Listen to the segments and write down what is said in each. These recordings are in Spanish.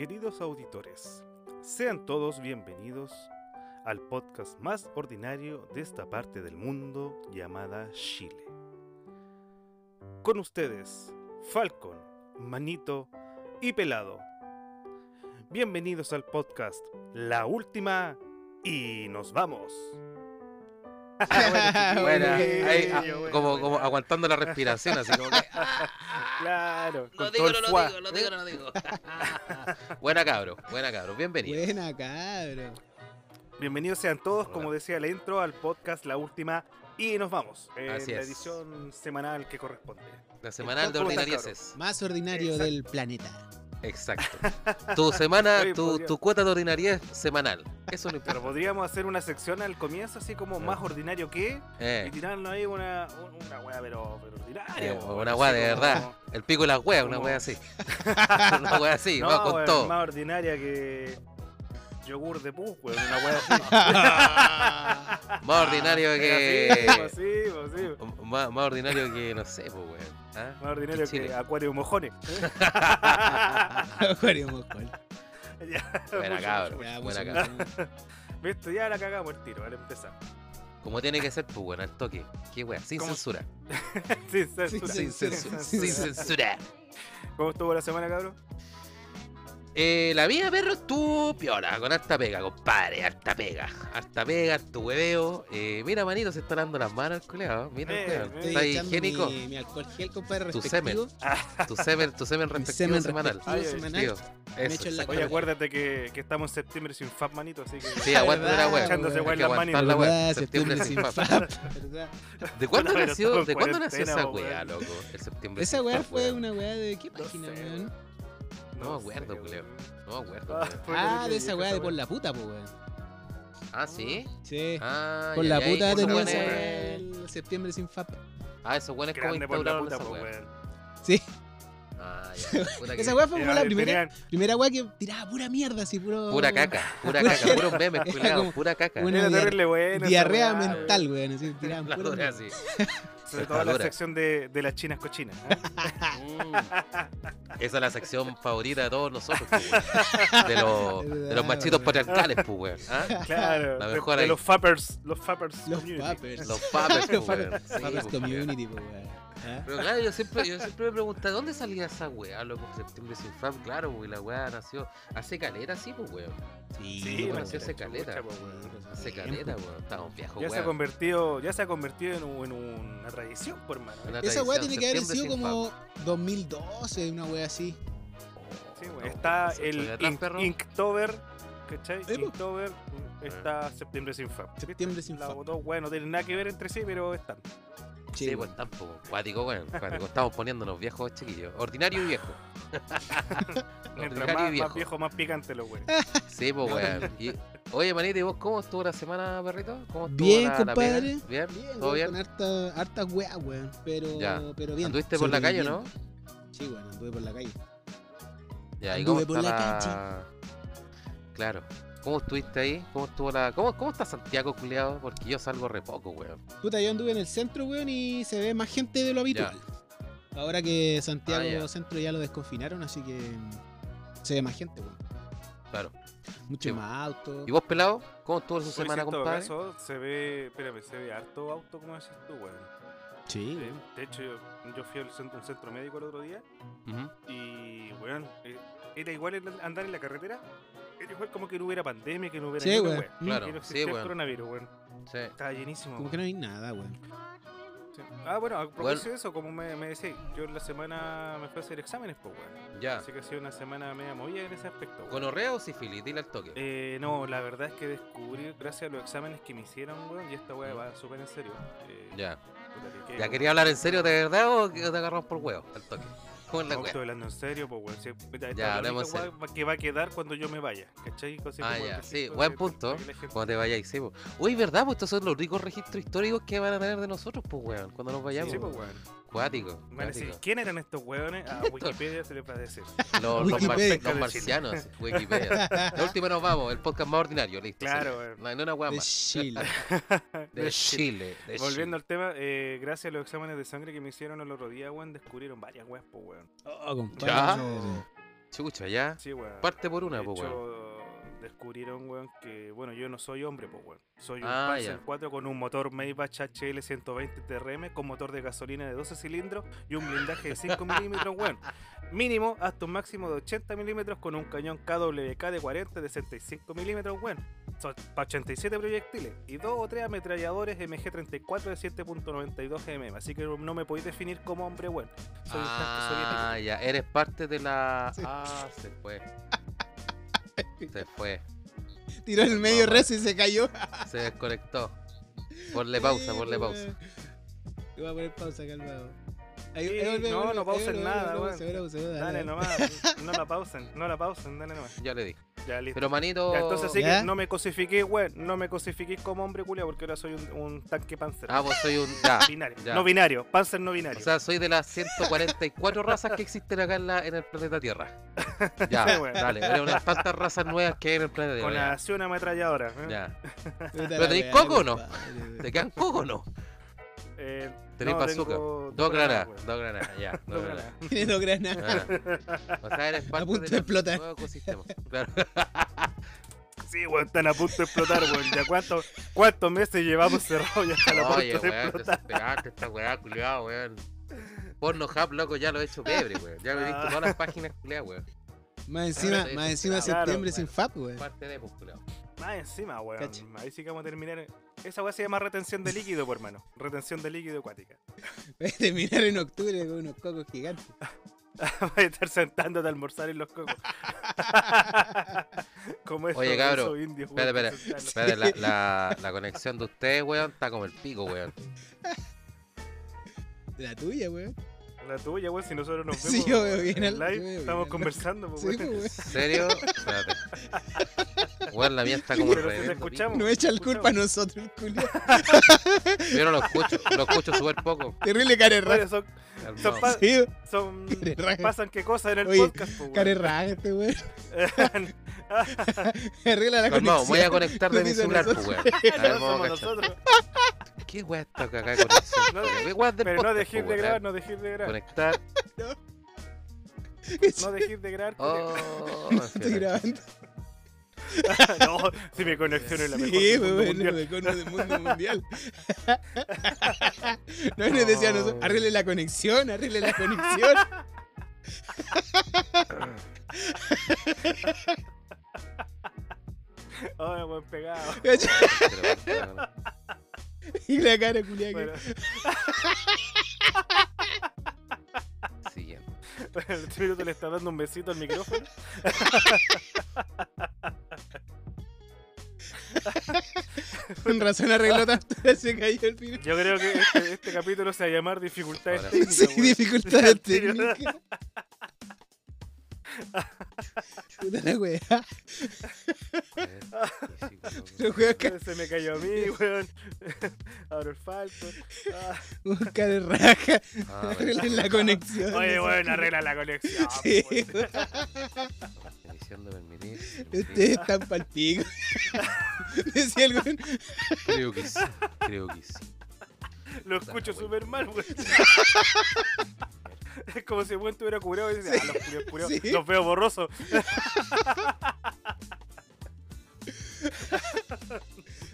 queridos auditores, sean todos bienvenidos al podcast más ordinario de esta parte del mundo llamada Chile. Con ustedes, Falcon, Manito y Pelado. Bienvenidos al podcast La Última y nos vamos. Ahí, ah, bueno, como, bueno. como aguantando la respiración, así como que. Claro, Lo con digo, no el lo fuá. digo, lo digo, no lo digo. buena cabro, buena cabro, bienvenido. Buena, cabrón. Bienvenidos sean todos, Hola. como decía la intro, al podcast La Última y nos vamos. En Así la es. edición semanal que corresponde. La semanal de ¿Cómo están, ordinarieces. Más ordinario Exacto. del planeta. Exacto. Tu semana, tu, tu cuota de ordinariez semanal. Eso no importa. Pero podríamos hacer una sección al comienzo, así como Ah. más ordinario que, y Eh, tirarnos ahí una, un- una wea, pero, pero ordinaria. eh, una weá de como- verdad. El pico y las weas, una como- wea así. una wea así, No, va con todo. más ordinaria que yogur de pus, weón, una wea así. Más ordinario Así, que. pues sí, pues sí. Más, más ordinario que, no sé, pues weón. ¿Ah? Más ordinario que acuario mojones. Acuario mojón. Ya, Buena mucho, mucho, Ya, buena mucho. Listo, ya la cagamos el tiro, al empezar. Como tiene que ser, pues weón, al toque. Qué wea, sin ¿Cómo? censura. Sin censura. Sin censura. Sin censura. ¿Cómo estuvo la semana, cabrón? Eh, la vida, perro, estuvo piola, con harta pega, compadre, harta pega. Harta pega, harto hueveo. Eh, mira, manito, se está dando las manos al culeado. Mira, Eh, el culeado. eh. Está higiénico. Mi, mi alcohol gel, compadre, Tu respectivo. Tu semen, tu semen respectivo semen semanal. respectivo Ay, semanal. Tío, Me eso, echo en la Oye, acuérdate que, que estamos en septiembre sin FAP, manito, así que... Sí, aguántate la wea. Echándose Hay wea en que las la wea. ¿Verdad? Septiembre sin fap. ¿De cuándo nació, de cuándo esa weón. loco? El septiembre Esa weá fue una weá de. ¿Qué página, weón? No me acuerdo, culeo. No me acuerdo, Ah, Ah, de esa weá de por la puta, pues, weón. Ah, ¿sí? Sí. Ah, Por ya, la ya, puta tenía weones- esa weá el septiembre sin fap. Ah, esos buenos como instauraron puta, esa weón. Sí. Ah, ya. Puta que- Esa weá fue como la primera, tenían- primera weá que tiraba pura mierda, así, puro. Pura caca, pura Pura- caca, puros memes, como pura caca. una diar- buena Diarrea weá, mental, weón. Así, tiraban La pura así. Sobre todo la sección de, de las chinas cochinas. ¿eh? Mm. Esa es la sección favorita de todos nosotros, pues, weón. de, los, de los machitos patriarcales, pues, weón. ¿ah? Claro, La de, mejor de ahí. los fappers, los fappers Los community. papers. Los papers, Los pues, weón. Sí, pues, community, pues, weón. ¿Ah? Pero claro, yo siempre, yo siempre me preguntaba, ¿dónde salía esa weá, loco? Septiembre sin fam, claro, pues, y la weá nació hace caleta, sí, pues, weón. Sí, Sí, bueno, nació hace po, weón. Hace caleta, weón. Estamos viejos, Ya se ha weón. convertido, ya se ha convertido en, un- en una tradición, por hermano. Una Esa weá tiene que haber sido como 2012, una weá así. Sí, fam. weón. No, está el. Inktober, ¿cachai? Po. Inktober está septiembre sin FAP. Septiembre sin La fap. votó, bueno, no tienen nada que ver entre sí, pero están. Sí, Sí, pues tampoco. Cuático, weón. Cuático. Estamos poniéndonos viejos chiquillos. Ordinario y viejo. Mientras Ordinario más, y viejo. más viejo, más picante los weones. Sí, pues, weón. Y- Oye, manito, ¿y vos cómo estuvo la semana, perrito? ¿Cómo estuvo Bien, la, compadre. ¿Bien? Bien, ¿Todo bien? con harta, harta weá, weón. Pero, Ya. pero bien. ¿Anduviste por la calle, no? sobreviviendo. Sí, weón, anduve por la calle. Ya, ¿y Anduve cómo por está la la... Claro. ¿Cómo estuviste ahí? ¿Cómo estuvo la... ¿Cómo, cómo está Santiago, culiado? Porque yo salgo re poco, weón. Puta, yo anduve en el centro, weón, y se ve más gente de lo habitual. Ahora que Santiago Ah, ya. Centro ya lo desconfinaron, así que se ve más gente, weón. Claro. Mucho Sí. más autos. ¿Y vos, pelado? ¿Cómo estuvo su semana, compadre? caso, se ve, espérame, se ve harto auto, como decís tú, weón. Sí. De hecho, yo, yo fui al centro, un centro médico el otro día Ujú. y, weón, eh, era igual andar en la carretera. Era igual como que no hubiera pandemia, que no hubiera Sí, weón. wea, Claro, que no sí, existía el weón. coronavirus, weón. Sí. Estaba llenísimo. Como weón. que no hay nada, weón. Sí. Ah, bueno, a propósito de eso, como me, me decía, yo en la semana me fui a hacer exámenes, pues, weón. Ya. Así que ha sido una semana media movida en ese aspecto, weón. ¿Gonorrea o sífilis? Dile al toque. Eh, no, la verdad es que descubrí, gracias a los exámenes que me hicieron, weón, y esta weá va súper en serio. eh, Ya. puta, ¿Ya que- quería hablar en serio de verdad o que te agarramos por huevo? Al toque. ¿Cómo la No, estoy hablando en serio, pues, weón. Si- esta- esta Ya, hablemos en que va a quedar cuando yo me vaya, ¿cachai? Así Ah, ya, sí, buen punto. gente- Cuando te vayáis, sí, po. Uy, ¿verdad? Pues estos son los ricos registros históricos que van a tener de nosotros, pues, weón. Cuando nos vayamos. Sí, pues, weón. Cuático. ¿quién eran estos weones? A Wikipedia se les va a decir. Los, los, mar- Wikipedia. los marcianos, Wikipedia. La última nos vamos, el podcast más ordinario, listo. Claro. No hay una weá De. Chile. De Chile. de Volviendo al tema, eh, gracias a los exámenes de sangre que me hicieron el otro día, weón, descubrieron varias weas, pues, weón. Oh, Ya. Chucha, ya. Sí, weón. Parte por una, pues, weón. Descubrieron, weón, que, bueno, yo no soy hombre, pues, weón. Soy un Ah, Panzer ya. 4 con un motor Maybach HL 120 TRM con motor de gasolina de 12 cilindros y un blindaje de 5 milímetros, weón. Mínimo hasta un máximo de 80 milímetros con un cañón KWK de 40 de 65 milímetros, weón. Son para 87 proyectiles y dos o tres ametralladores MG34 de 7.92 mm. Así que no me podéis definir como hombre, weón. Soy un tanque soviético. Ah, ya. Eres parte de la. Sí. Ah, se fue. Se fue. Tiró el medio Mamá. rezo y se cayó. Se desconectó. Ponle pausa, ponle Sí, pausa. voy a poner pausa, calmado. Ahí, Sí, ahí volve, no, volve, no pausen volve, nada, volve, dale, Dale nomás, no la pausen, no la pausen, dale nomás. Ya le di. Ya, listo. Pero manito. Ya, entonces sí ¿Ya? que no me cosifiqué, weón, no me cosifiquéis como hombre culia porque ahora soy un, un tanque panzer. Ah, vos soy un. Ya. binario, ya. no binario, panzer no O binario. sea, soy de las 144 razas que existen acá en, la, en el planeta Tierra. Ya, Sí, weón. dale. Eres unas tantas razas nuevas que hay en el planeta con Tierra. acción ametralladora. ¿eh? Ya. ¿Pero la tenéis coco o no? ¿Te quedan coco o no? Eh, Tenéis no, Dos granadas. weón. Dos granadas, ya. Dos Dos granadas. Tiene dos granadas. Ah. O sea, eres parte punto de de explotar. nuevo ecosistema. Claro. Sí, weón, están a punto de explotar, weón. ¿Ya cuántos, cuántos meses llevamos cerrados? Ya están a punto Oye, de weón, explotar. desesperante esta weá, culiado, weón. Porno Hub, loco, ya lo he hecho pebre, weón. Ya lo he visto Ah. todas las páginas, culiado, weón. Más encima, Claro, más encima claro, septiembre bueno. sin FAP, weón. Parte de, pues, culiado. Más encima, weón. Cacha. Ahí sí que vamos a terminar. Esa weá se llama retención de líquido, por hermano. Retención de líquido acuática. Voy a terminar en octubre con unos cocos gigantes. Vas a estar sentándote a almorzar en los cocos. Como esos, Oye, cabro, esos indios, espera, weón, espera, la, la, la conexión de ustedes, weón, está como el pico, weón. La tuya, weón. La tuya, weón, si nosotros nos Sí, vemos yo veo bien en yo live, veo bien estamos al- conversando, pues, pues, weón. ¿En serio? Espérate. Weón, la mía está como Pero si te reverendo escuchamos. pico. No echa el culpa a nosotros, el culo. Yo no lo escucho, lo escucho súper poco. Terrible care Oye, son, son, pa- Sí, son- pasan qué cosas en el Oye, podcast, pues, care weón. raja este weón. Arregla la Calmado, conexión. voy a conectar de mi celular, pues, nosotros. weón. A ver, No vamos a nosotros. ¿Qué weá está acá de conexión? No, ¿Qué weá del Pero no podcast, dejéis po, de weón? grabar, no dejéis de grabar. Conectar. No dejéis de grabar. culiao. Oh, Estoy grabando. no, si mi conexión es la mejor. Sí, del mundo weón, mundial. el mejor del mundo mundial. No nos decían nosotros, Oh. arregle la conexión, arregle la conexión. Ay, buen pegado. y la cara culiada Bueno, Siguiente. el espíritu le está dando un besito al micrófono. Con razón arregló tanto, se cayó el final. Yo creo que este, este capítulo se va a llamar dificultades Ahora técnicas. Sí, weón. dificultades técnicas. Puta la. Los juegos que Se me cayó a mí, weón. Abro el falso. Ah. un cara raja. Ah, Arreglen la conexión. Oye, weón, arregla la conexión. Sí, de permitir. Ustedes están pa'l pico. Decía el weón. Creo que sí. Creo que sí. Lo escucho súper mal, weón. Es como si el weón estuviera curado y dice, ah, los curios, curios. Sí. Los veo borrosos.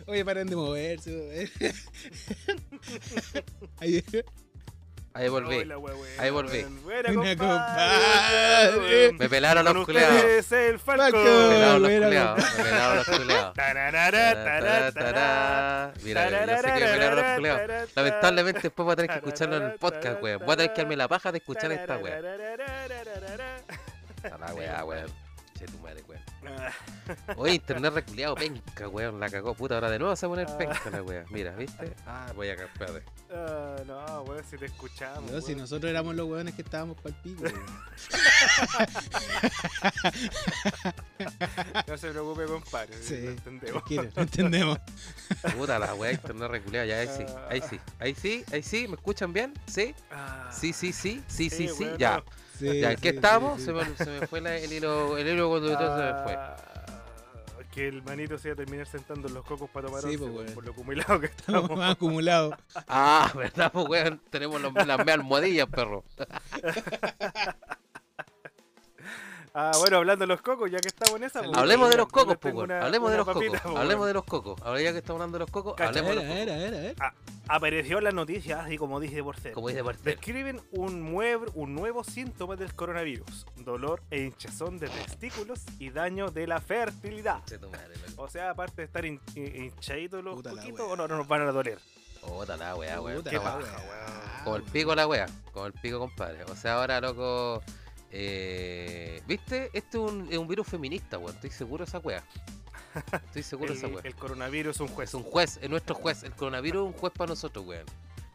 Oye, paren de moverse. weón. Ahí, volví. Hola, Ahí volví. Buena, compadre. compadre. Me pelaron los culeados. el Falco. Me pelaron los culeados. Me pelaron los culeados. Mira, yo sé que me pelaron los culeados. Lamentablemente después voy a tener que escucharlo en el podcast, weón. Voy a tener que darme la paja de escuchar esta weón. A la weá, weón. Che tu madre, weón. Ah, Oye, internet reculeado, penca, weón. La cagó, puta. Ahora de nuevo se va a poner Ah. penca la weá. Mira, ¿viste? Ah, voy a campear. ah, no, weón, si te escuchamos. No, si weón. nosotros éramos los weones que estábamos pa'l pico. weón. No se preocupe, compadre. Sí, Lo entendemos. entendemos. Puta la weá, internet reculeado. Ya, ahí sí. Ahí sí. Ahí sí, ahí sí. ¿Me escuchan bien? ¿Sí? Ah, Sí, sí, sí. Sí, sí, sí. weón, Ya. no. Sí, Ya, ¿en qué sí, estamos? sí, Se, me, se me fue la- el hilo, el hilo conductor se me fue. Ah, Que el manito se iba a terminar sentando en los cocos para tomar Sí, once, pues, por lo acumulado que Estamos estamos. más acumulados. Ah, ¿verdad, pues, weón? Tenemos los- las meas almohadillas, perro. Ah, bueno, hablando de los cocos, ya que estamos en esa. pues, Hablemos de los cocos, pues, una- Hablemos de los papita, cocos. pues, Hablemos weón. de los cocos. Ahora ya que estamos hablando de los cocos, Cacha, hablemos de los Era, cocos. era, era, era. Apareció en las noticias, así como dice por ser. Como dice Porter. Describen un, un nuevo síntoma del coronavirus: dolor e hinchazón de testículos y daño de la fertilidad. O sea, aparte de estar hin- hin- hinchaditos los wea. o no, no nos van a doler. Puta la weá, weón. Puta qué la paja, wea. Como el pico la wea. Como el pico, compadre. O sea, ahora, loco. Eh, ¿Viste? Este es un, es un virus feminista, weón. Estoy seguro de esa wea. Estoy seguro de esa wea. el coronavirus es un juez. Es un juez, es nuestro juez. El coronavirus es un juez para nosotros, weón.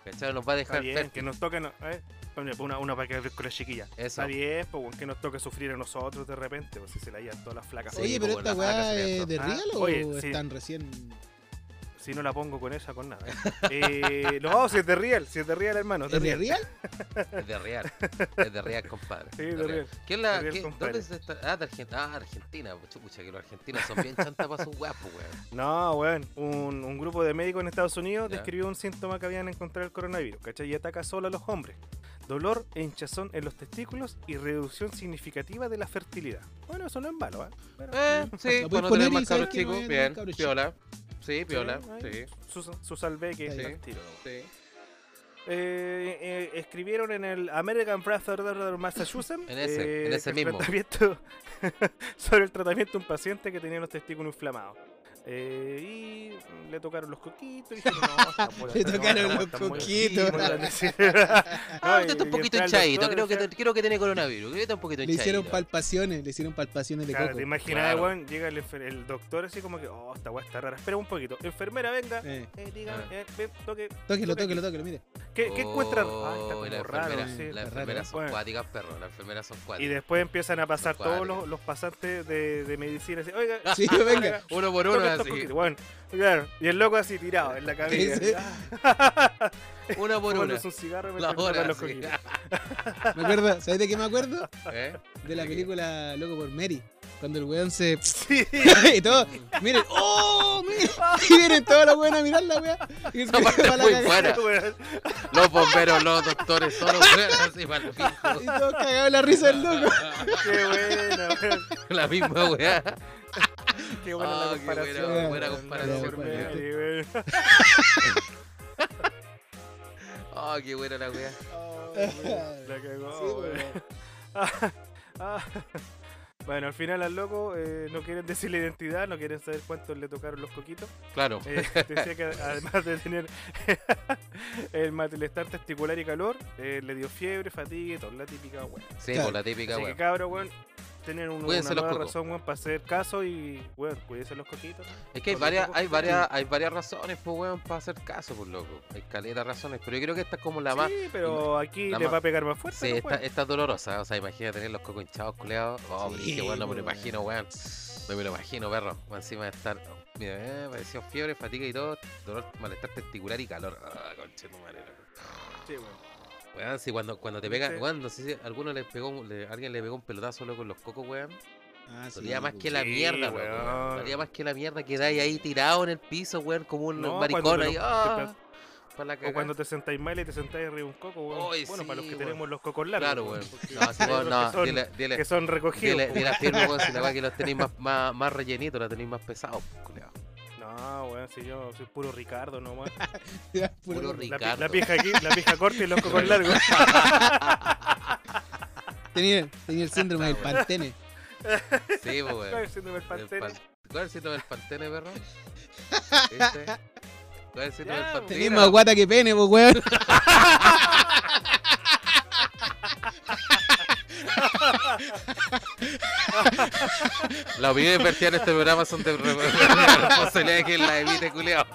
¿Cachai? Nos va a Está dejar bien, que nos toque. no- eh, Oye, una, una para que con la chiquilla. Eso. Está bien, pues, weón, que nos toque sufrir a nosotros de repente, pues si se la llevan todas las flacas. Sí, Oye, pues, pero esta la vaca weá es de Ah, real o oye, sí. están recién. Si no la pongo con esa, con nada. Eh, no, si es de real, si es de real, hermano. ¿Es de real. real? Es de real. Es de real, compadre. Sí, de real. ¿Qué es la, De real, qué- compadre. ¿Dónde es esta? Ah, de Argentina. Ah, Argentina. Pucha, que los argentinos son bien chantas para sus weas, pues, weón. No, weón. Un, un grupo de médicos en Estados Unidos Ya. describió un síntoma que habían encontrado el coronavirus, ¿cachai? Y ataca solo a los hombres. Dolor e hinchazón en los testículos y reducción significativa de la fertilidad. Bueno, eso no es malo, ¿eh? Pero- Eh, sí, Lo para puedes no poner más cabros chicos. Bien, cabros piola. Sí, piola. ahí, Sí, Su, su al bien. tiro, sí. Eh, eh, escribieron en el American Brotherhood of Massachusetts En ese, en ese el mismo. tratamiento sobre el tratamiento de un paciente que tenía los testículos inflamados. Eh, y le tocaron los coquitos y dijeron, no, está por- Le tocaron no, los coquitos. Ah, usted está y- un y poquito hinchadito. Creo que, creo que tiene coronavirus. Creo que está un poquito Le hicieron palpaciones, le hicieron palpaciones de Claro, coco. te imaginas, Claro. weón, llega el, el doctor así como que, oh, esta weá está rara. Espera un poquito. Enfermera, venga. Eh, Eh, dígame, Ah. eh, ven, toque. tóquelo, toque tóquelo, tóquelo, mire. ¿Qué, qué encuentran? Oh, Ah, está como la raro, enfermera, sí. Las enfermeras son Bueno. cuáticas, perro. Las enfermeras son Y cuáticas. después empiezan a pasar todos los, los pasantes de, de medicina así, oiga, Sí, venga. Uno por uno, así. coquitos". Bueno, claro. Y el loco así tirado en la cabeza. Sí, sí. Uno por. Fumándose un cigarro La mientras tocan hora, los sí. Me acuerdo, ¿sabes de qué me acuerdo? ¿Eh? De la película Loco por Mary. Cuando el weón se. Sí. y todo. Miren, ¡oh! Miren. Y vienen todos los weones a mirar la weá. Y Esa parte pa' es la muy cagada. buena. Los bomberos, los doctores, todos los weones así para el pico. Y todos cagados en la risa del loco. Qué buena, weón. La misma weá. Qué buena Ah, la qué comparación. buena- buena weón. comparación, weón. Mary, weón. Oh, qué buena la weá. Oh, weón, La cagó, Sí, weón. weón. Ah, ah. Bueno, al final al loco eh, no quieren decir la identidad, no quieren saber cuántos le tocaron los coquitos. Claro. Eh, decía que además de tener el malestar testicular y calor, eh, le dio fiebre, fatiga y toda la típica weón. Sí, Claro. por la típica Así que cabrón, weón, tienen un- una nueva razón, weón, para hacer caso y, weón, cuídense los coquitos. Es que hay varias, hay varias, hay varias razones, pues weón, para hacer caso, pues loco. Hay caleta razones, pero yo creo que esta es como la más. Sí, pero aquí le va a pegar más fuerte. Sí, ¿no, esta, esta es dolorosa, o sea, imagina tener los cocos hinchados, culeados. Oh, Sí, qué no me lo imagino, weón. No me lo imagino, perro. Encima de estar. Mira, eh, pareció fiebre, fatiga y todo, dolor, malestar testicular y calor. Ah, conchetumare, loco. Sí, weón. Weón, si cuando, cuando te pega, weón, no sé si alguno le pegó, le- alguien le pegó un pelotazo loco en los cocos, weón. Ah, sí, Dolía más pues. que la mierda, weón. Dolía más que la mierda que dais ahí tirado en el piso, weón, como un No, maricón ahí. lo- Ah, la O cuando te sentáis mal y te sentáis arriba de un coco, weón. Bueno, para los que weón. tenemos los cocos largos. Claro, weón, No, weón, otros no, que son, dile, dile, que son recogidos. dile, a firme, weón, si la que los tenéis más, más, más rellenitos, la tenéis más pesados, culiao. No, weón, si yo soy puro Ricardo nomás. Puro- Puro Ricardo. la pija aquí, la pija corta y los cocos largos. Tenía, tenía el síndrome del Ah, pantene. Sí, pues, ¿Cuál weón. es el síndrome del El pantene? pan- ¿Cuál es el síndrome del pantene, perro? ¿Este? ¿Cuál es el síndrome Ya, del pues. pantene? Tenía más guata que pene, pues weón. Las opiniones vertidas en este programa son de re- responsabilidad de quien la emite, culiao.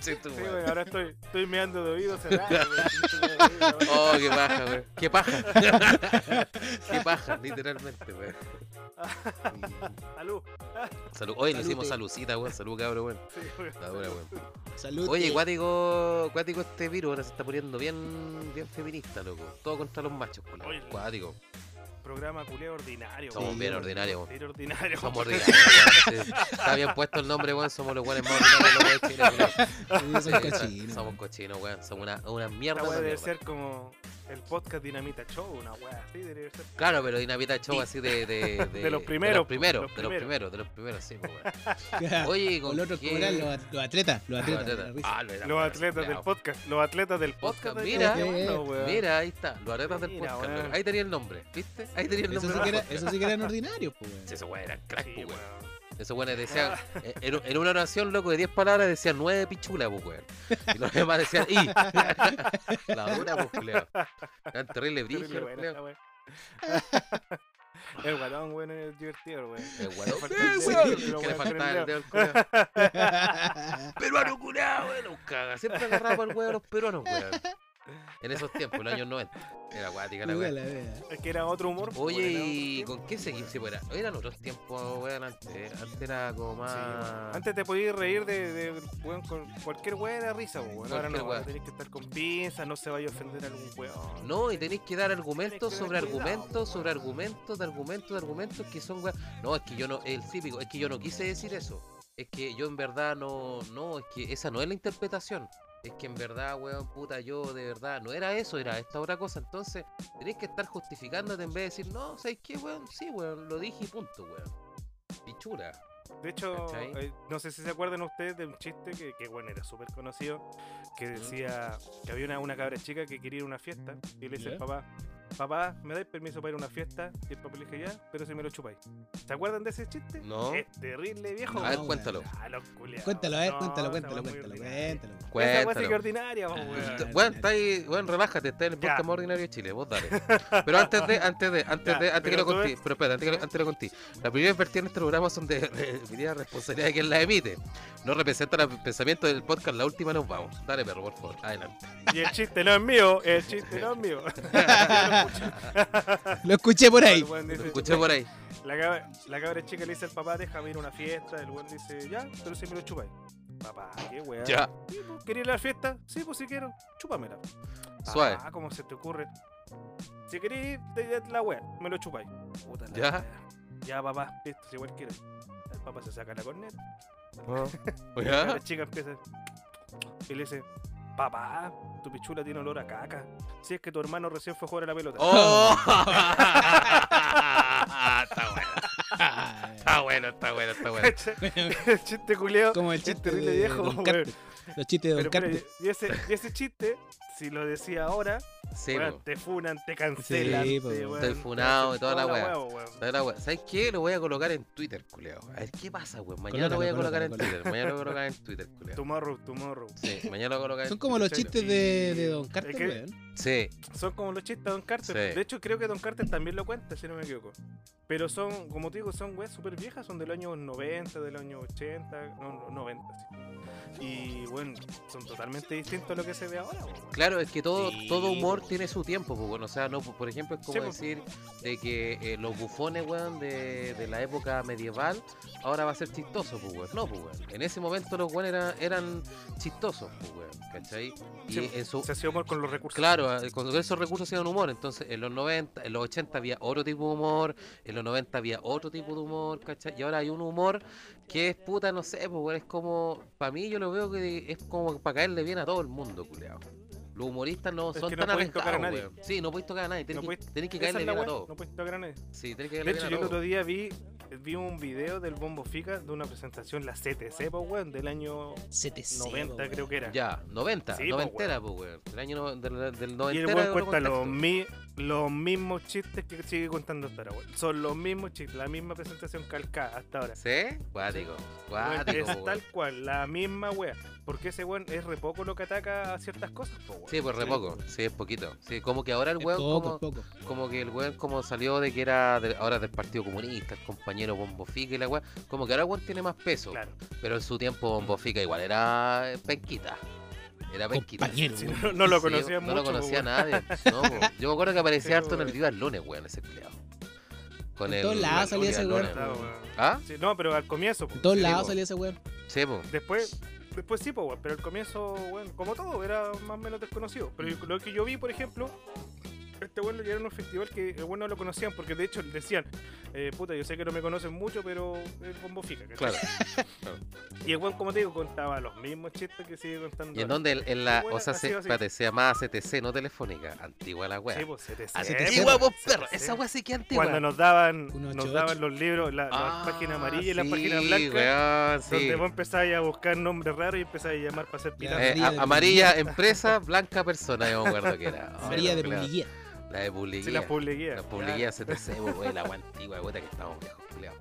Sí, weón, ahora estoy, estoy meando de oído cerrado. Oh, qué paja, weón. Qué paja. qué paja, literalmente, weón. Salud. Salud. Hoy le hicimos salucita, weón. Salud, cabrón, weón. Sí, weón. Está dura, weón. Salud. Oye, cuático, cuático este virus ahora se está poniendo bien, bien feminista, loco. Todo contra los machos, culiao. Oye, Cuático. Programa culeo ordinario. Somos weón. bien ordinarios, weón. Era ordinario. Somos ordinarios. Sí. Está bien puesto el nombre, weón. Somos los weones más ordinarios de. Sí, Sí, cochinos. Somos cochinos, weón. Somos una, una mierda. La debe ser como el podcast Dinamita Show, una wea así debería ser. Claro, pero Dinamita Show así de. De, De los primeros, De los primeros, los de los primeros. de los primeros, sí, weón. Oye, Con ¿con los otros? ¿cómo eran? Los, at- los atletas. Los atletas. atletas. Ah, lo era, Los atletas del podcast, los atletas del podcast. Mira. Mira, ahí está, los atletas del Mira, podcast. Ahí tenía el nombre, ¿viste? Ahí tenía el Eso nombre. sí, que era, eso sí que eran ordinarios, pues, esos weones eran crack, Sí, pues, weón. Esos weones decían, eh, en, en una oración, loco, de 10 palabras decían 9 pichulas, pues, weón. Y los demás decían, y. La dura, pues, culiao. Eran terrible brillo. El guatón, weón, es divertido, weón. El guatón. Eh, weón, Que le faltaba el dedo al culiao. Peruano culiao, weón. Los caga. Siempre agarraba el weón a los peruanos, weón. En esos tiempos, en los años 90. Era guática la wea. Es que era otro humor. pues, Oye, ¿y con qué seguimos? Sí, pues era- eran otros tiempos, weón, antes. Antes era como más. Antes te podías reír de, de weón, con cualquier weón era risa, weón. Ahora no, weón. tenés que estar con pinzas, no se vaya a ofender a algún weón. No, y tenéis que dar Tenés argumentos que sobre argumentos, sobre argumentos, de argumentos, de argumentos que son weón. No, es que yo no, el típico, es que yo no quise decir eso. Es que yo en verdad no, no, es que esa no es la interpretación. Es que en verdad, weón, puta, yo de verdad no era eso, era esta otra cosa. Entonces, tenéis que estar justificándote en vez de decir, no, ¿sabes qué, weón? Sí, weón, lo dije y punto, weón. Pichura. De hecho, eh, no sé si se acuerdan ustedes de un chiste que, que bueno, era súper conocido, que decía que había una, una cabra chica que quería ir a una fiesta y le dice al papá, papá, ¿me dais permiso para ir a una fiesta? Y el papá le dice, ya, pero si me lo chupáis. ¿Se acuerdan de ese chiste? No. Es terrible, viejo. A ver, No, cuéntalo. Ah, los culiados. Cuéntalo, a ver, No, cuéntalo, cuéntalo, cuéntalo, cuéntalo. Esa que Cuéntalo. ordinaria, weón. Bueno, está ahí, bueno, relájate, está en el podcast más ordinario de Chile, vos dale. Pero antes de, antes de, antes Ya, de, antes que lo conté, pero espérate, antes que lo, antes lo conté. Las primeras vertidas en este programa son de, responsabilidad de quien las emite. No representan el pensamiento del podcast, la última nos vamos. Dale, perro, por favor, adelante. Y el chiste no es mío, el chiste no es mío. Lo escuché por ahí. Weón Lo escuché por ahí. La cabra, la cabra chica le dice al papá, déjame ir a una fiesta. El weón dice, ya, pero si me lo chupáis. Papá, qué weá. Ya. Sí, pues, ¿Quería ir a la fiesta? Sí, pues si quiero, chúpamela. Suave. Ah, ¿cómo se te ocurre? Si queréis ir, la weá, me lo chupáis. Puta la Ya. Ya, papá, listo, si igual quiero. El papá se saca la corneta. ¿Ya? La chica empieza y le dice, papá, tu pichula tiene olor a caca. Si es que tu hermano recién fue a jugar a la pelota. ¡Oh! está bueno, está bueno, está bueno, está bueno. el chiste culiao. Como el chiste terrible de viejo. Los chistes de Don Pero, y, ese, y ese chiste, si lo decía ahora, Sí, weón, po. te funan, te cancelan. Sí, te, weón. Estoy funado y toda la weá. weón. ¿Sabes la wea? ¿Sabes qué? Lo voy a colocar en Twitter, culeo. A ver qué pasa, weón. Mañana lo voy a Colócalo, colocar en colócalo, Twitter. Mañana lo voy a colocar en Twitter, culeo. Tomorrow, tomorrow. Sí, mañana lo voy a colocar en Son como los chistes de, de Don Es Carter, que- weón. Sí, Son como los chistes de Don Carter. Sí. De hecho, creo que Don Carter también lo cuenta, si no me equivoco. Pero son, como te digo, son weas súper viejas, son de los años 90, de los años 80, no, no, 90, sí. Y bueno, son totalmente distintos a lo que se ve ahora. weón. Claro, es que todo, Sí, todo humor po. tiene su tiempo, pues bueno, o sea, no, por ejemplo, es como Sí, decir de que eh, los bufones, weón, de, de la época medieval, ahora va a ser chistoso, pues weón. No, pues weón. En ese momento los weón eran, eran chistosos, pues weón, ¿cachai? Y Sí, en su, Se hacía humor con los recursos. Claro, eh, con esos recursos hacían humor. Entonces, en los 90, en los 80 había otro tipo de humor, en los 90 había otro tipo de humor, ¿cachai? Y ahora hay un humor que es puta, no sé, pues weón, es como, para mí yo lo veo que es como para caerle bien a todo el mundo, culeado. Los humoristas no Es son que no tan podéis tocar a arriesgados, nadie. weón. Sí, no podéis tocar a nadie, No tenés, que, podéis- tenés que caerle bien a todos. No puedes tocar a nadie. Sí, tenés que De caerle hecho, bien yo a el otro día vi, vi un video del Bombo Fica de una presentación, la CTC, pues, weón, del año 90, creo que era. Ya, 90, Sí, po, noventera, pues weón. Del año no- del, del Y el noventera. weón de cuenta los, contexto. Los mismos chistes que sigue contando hasta ahora, weón. Son los mismos chistes, la misma presentación calcada hasta ahora. ¿Sí? Cuático, cuático, es weón. tal cual, la misma wea. Porque ese weón es re poco lo que ataca a ciertas cosas, po, weón. Sí, pues re poco, sí, es poquito. Sí, como que ahora el weón poco, como, es poco. como que el weón como salió de que era de- ahora del Partido Comunista, el compañero Bombo Fica y la weón, como que ahora el weón tiene más peso. Claro. Pero en su tiempo Bombo Fica igual era penquita. Era Si weón. no, no lo Sí, conocía no mucho. lo po, conocía weón. nadie. No. Yo me acuerdo que aparecía Pero, harto en el weón. Viva el lunes, weón, ese culiao. Con En el todos lados salía ese el weón. weón. ¿Ah? Sí, no, pero al comienzo, po. En todos Sí, lados salía ese weón. Sí, po. Después, después sí, po, weón, pero al comienzo, bueno, como todo, era más o menos desconocido. Pero lo que yo vi, por ejemplo, este weón lo llevaron a un festival que el weón no lo conocían, porque de hecho le decían, eh, puta, yo sé que no me conocen mucho, pero es bombo fica, ¿cachai? Claro. Y el weón, como te digo, contaba los mismos chistes que sigue contando. ¿Y en dónde? En, en la. O sea, se, espérate, se llamaba CTC, no telefónica. Antigua la wea. Sí, pues, CTC, Ah, Antigua, pues, vos, perro. Esa wea sí que antigua. Cuando nos daban, nos daban los libros, la, Ah, las páginas amarillas y las sí, páginas blancas, weón, sí. donde vos empezabas a buscar nombres raros y empezabas a llamar para hacer Ya. piratas. Eh, Amarilla amarilla empresa, blanca persona, yo me acuerdo que era. María de claro. La de publicidad. Sí, las publiqué. La publicidad CTC, weón, la antigua, weón, que estamos viejos, culiao.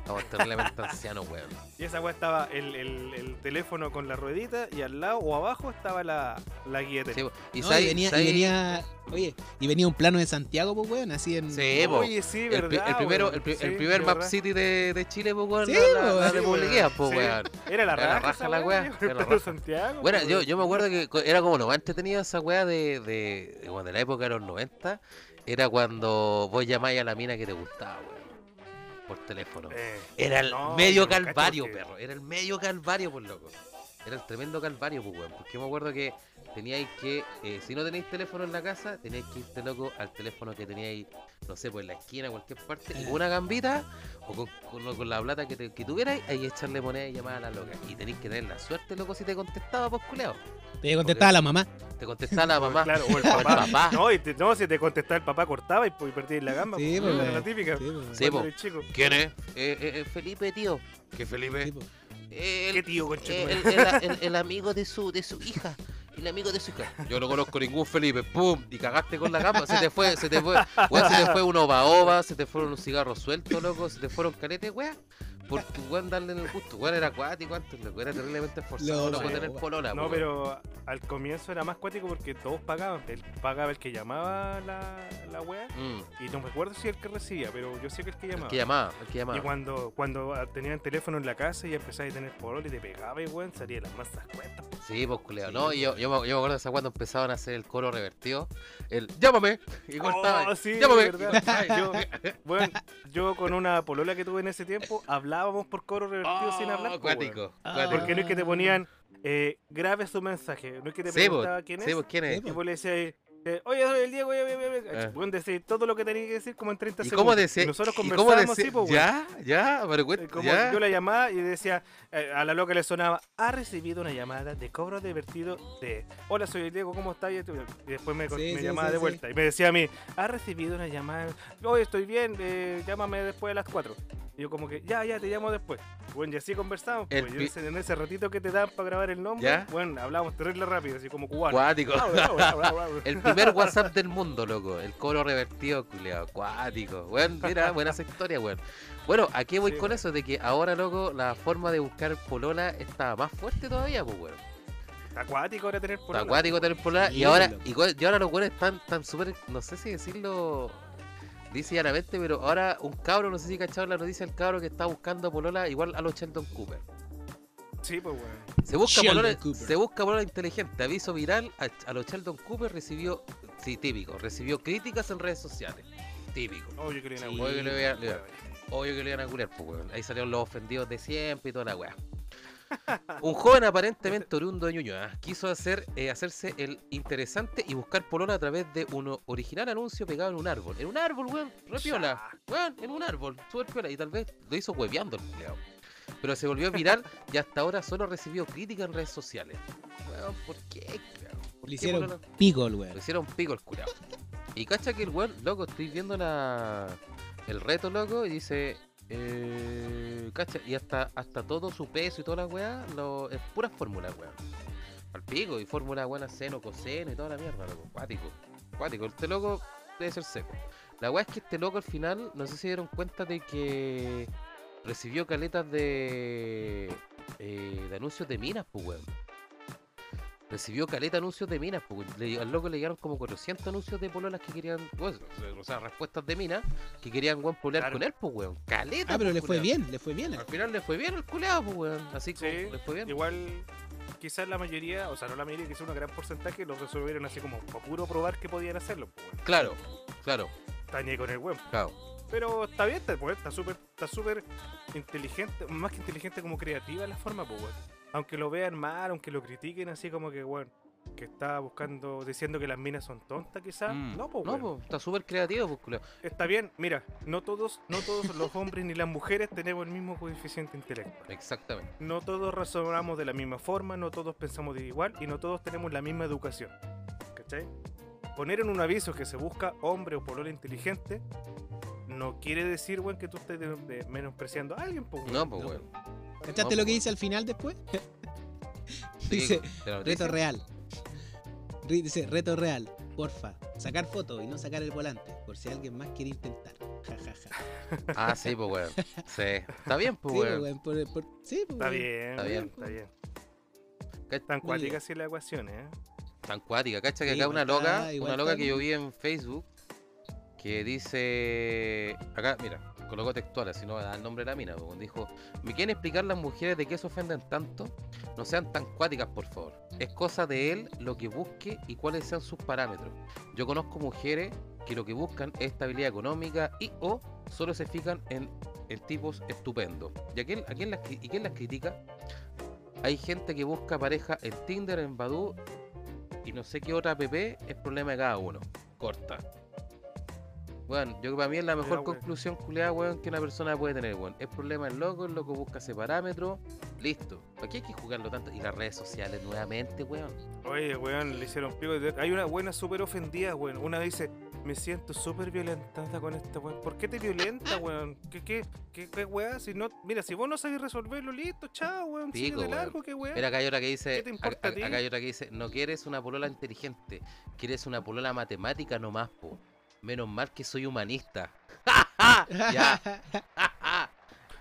Estamos terriblemente ancianos, weón. Y esa weá estaba el, el, el teléfono con la ruedita y al lado o abajo estaba la, la guía de Sí, teléfono. y No, sabes- y, venía, y venía, oye, y venía un plano de Santiago, pues, weón, así en... Sí. Oye, sí, el, verdad. el primero, weón. el, pri- Sí, el primer Map verdad. City de, de Chile, pues, weón, Sí, la, la- la weón. pues, Sí. weón. Era la Era raja, raja la weá, era raja. Santiago. Bueno, yo, yo me acuerdo que era como lo más entretenido esa weá de, de, de, de la época de los 90. Era cuando vos llamáis a la mina que te gustaba, weón. Por teléfono. Eh, Era el no, medio calvario, que- perro. Era el medio calvario, por loco. Era el tremendo calvario, pues, weón. Porque yo me acuerdo que teníais que, eh, si no tenéis teléfono en la casa, teníais que irte loco al teléfono que teníais, no sé, pues en la esquina, cualquier parte, y con una gambita o con, con- con la plata que, te- que tuvierais, ahí echarle moneda y llamar a la loca. Y tenéis que tener la suerte, loco, si te contestaba, pues, culeado. Te contestaba la mamá. Te contestaba la mamá. Claro, o el o el papá. papá. No, y te- no, si te contestaba el papá cortaba y, pues, perdías la gamba. Sí, pues, pues, era weón. la típica. Sí, pues, Sí, eres chico. ¿Quién es? Eh, eh, eh, Felipe, tío. ¿Qué Felipe? sí, pues. El- ¿Qué tío, Eh, el- el- el amigo de su, de su hija. El amigo de su hija. Yo no conozco ningún Felipe. ¡Pum! Y cagaste con la gamba. Se te fue, se te fue. Weón, se te fue un ova ova, se te fueron un cigarro suelto, loco. Se te fueron caletes, weón. Porque, weón, darle en el gusto. Weón, era acuático antes, loco. Era terriblemente esforzado, No, sí, tener polola, No, pero al comienzo era más cuático porque todos pagaban. Él pagaba el que llamaba la, la wea. Mm, Y no me acuerdo si el que recibía, pero yo sé que el que el llamaba. que llamaba, el que Y llamaba. cuando, cuando ah, tenían teléfono en la casa y empezabas a tener pololo y te pegaba y weón, salía las masas cuentas. Sí, pues culeado. Sí, No, y yo, yo, me, yo me acuerdo de esa cuando empezaban a hacer el coro revertido. El llámame. Y cortaba. Oh, sí, llámame. verdad. y cortaba, y Yo, bueno, yo con una polola que tuve en ese tiempo hablábamos por coro revertido sin hablar. po, weón. Acuático. Ah. Porque no es que te ponían eh, grabe su mensaje, no es que te preguntaba quién es. ¿quién es? Sí, Y vos le decías, eh, oye, soy el Diego, oye, oye, oye. Eh. Weón, decís todo lo que tenías que decir como en 30 ¿Y segundos. cómo decía? Y nosotros ¿Y cómo conversábamos decía? así, pues. Ya, ya, pero Eh, Como ya. yo la llamaba y decía, eh, a la loca le sonaba, ha recibido una llamada de cobro divertido de, hola, soy el Diego, ¿cómo estás? Y después me, Sí, me sí, llamaba sí, de sí. vuelta y me decía a mí, ha recibido una llamada, hoy estoy bien, eh, llámame después de las 4. Y yo como que, ya, ya, te llamo después. Bueno, y así conversamos. El Pues, y pi- en ese- en ese ratito que te dan para grabar el nombre, ¿Ya? bueno, hablábamos terrible rápido, así como cubano. Acuático. Ah, El primer WhatsApp del mundo, loco. El coro revertido, culiao. Acuático. Bueno, mira, buena esa historia, weón. Bueno, ¿a qué voy Sí, con eso? De que ahora, loco, la forma de buscar polola está más fuerte todavía, pues, weón. Acuático ahora tener Está polola. acuático tener polola. Y ahora, y, y ahora los weones están tan súper, no sé si decirlo dice llanamente, pero ahora un cabro, no sé si cacharon la noticia del cabro que está buscando polola igual a los Sheldon Cooper. Sí, pues, weón. Se busca, polola, se busca polola inteligente. Aviso viral a, a los Sheldon Cooper recibió, sí, típico, recibió críticas en redes sociales. Típico. Obvio que le iban a Sí. Obvio que le iban a culiar, pues, weón. Ahí salieron los ofendidos de siempre y toda la weá. Un joven aparentemente oriundo de Ñuñoa quiso hacer, eh, hacerse el interesante y buscar polola a través de un original anuncio pegado en un árbol. En un árbol, weón, re piola. Weón, en un árbol, súper piola. Y tal vez lo hizo hueveando el culiao. Pero se volvió viral y hasta ahora solo recibió crítica en redes sociales. Weón, ¿por qué? ¿Por Le hicieron pico, el Le weón. hicieron pico el curado. Y cacha que el weón, loco, estoy viendo la el reto, loco, y dice. Eh, cacha, y hasta, hasta todo su peso y toda la weá, lo, es pura fórmula, weón. Al pico, y fórmula buena seno, coseno y toda la mierda, loco. Cuático. Cuático. Este loco debe ser seco. La weá es que este loco al final, no sé si se dieron cuenta de que recibió caletas de, eh, de anuncios de minas, pues weón. Recibió caleta anuncios de minas, pues, le- al loco le llegaron como 400 anuncios de pololas que querían, pues, o sea, respuestas de minas que querían weón polear Claro. con él, pues weón. Caleta. Ah, pero pues, le fue bien, le fue bien. Al final le fue bien al culeado, pues weón. Así como Sí, le fue bien. Igual, quizás la mayoría, o sea, no la mayoría, quizás un gran porcentaje lo resolvieron así como para puro probar que podían hacerlo. Pues, weón. Claro, claro, ni con el web. claro. Pero está bien, está pues, está súper está súper inteligente, más que inteligente como creativa la forma, pues, weón. Aunque lo vean mal, aunque lo critiquen así como que, weón, que está buscando, diciendo que las minas son tontas, quizás. Mm. No, pues, No, po, está súper creativo, pues. Está bien, mira, no todos, no todos los hombres ni las mujeres tenemos el mismo coeficiente intelectual. Exactamente. No todos razonamos de la misma forma, no todos pensamos de igual y no todos tenemos la misma educación. ¿Cachai? Poner en un aviso que se busca hombre o polola inteligente no quiere decir, weón, que tú estés de- de- menospreciando a alguien, pues, weón. No, pues, weón. ¿Cachaste No, lo que dice al final después? Sí, dice, reto real. Dice, reto real. Porfa, sacar fotos y no sacar el volante. Por si alguien más quiere intentar. Ja, ja, ja. Ah, sí, pues, weón. Sí. Está bien, pues, Sí, weón. weón, por- por- sí, pues, Está bien, Está bien. está bien. Tan cuática así la ecuación, ¿eh? Tan cuática, cacha que Sí, acá igual una loca, igual una loca que yo vi en Facebook que dice, acá, mira, colocó textual, así no va a dar el nombre de la mina, pues, dijo, ¿me quieren explicar las mujeres de qué se ofenden tanto? No sean tan cuáticas, por favor. Es cosa de él lo que busque y cuáles sean sus parámetros. Yo conozco mujeres que lo que buscan es estabilidad económica y o solo se fijan en, tipos estupendos. ¿Y a quién, las, quién las critica? Hay gente que busca pareja en Tinder, en Badoo y no sé qué otra app es problema de cada uno. Corta. Bueno, yo para mí es la mejor weón. conclusión culiada, weón, que una persona puede tener, weón. Es problema el loco, el loco busca ese parámetro, listo. ¿Para qué hay que jugarlo tanto? Y las redes sociales nuevamente, weón. Oye, weón, le hicieron pico. Hay una buena súper ofendida, weón. Una dice, me siento súper violentada con esta weón. ¿Por qué te violenta, weón? ¿Qué, qué, qué, qué weá? Si no, mira, si vos no sabés resolverlo, listo, chao, weón. Sigue Pico, de weón. largo, qué weá. Mira, acá hay otra que dice, ¿Qué te importa acá, a ti? acá hay otra que dice, no quieres una polola inteligente, quieres una polola matemática nomás, po. Menos mal que soy humanista. ya.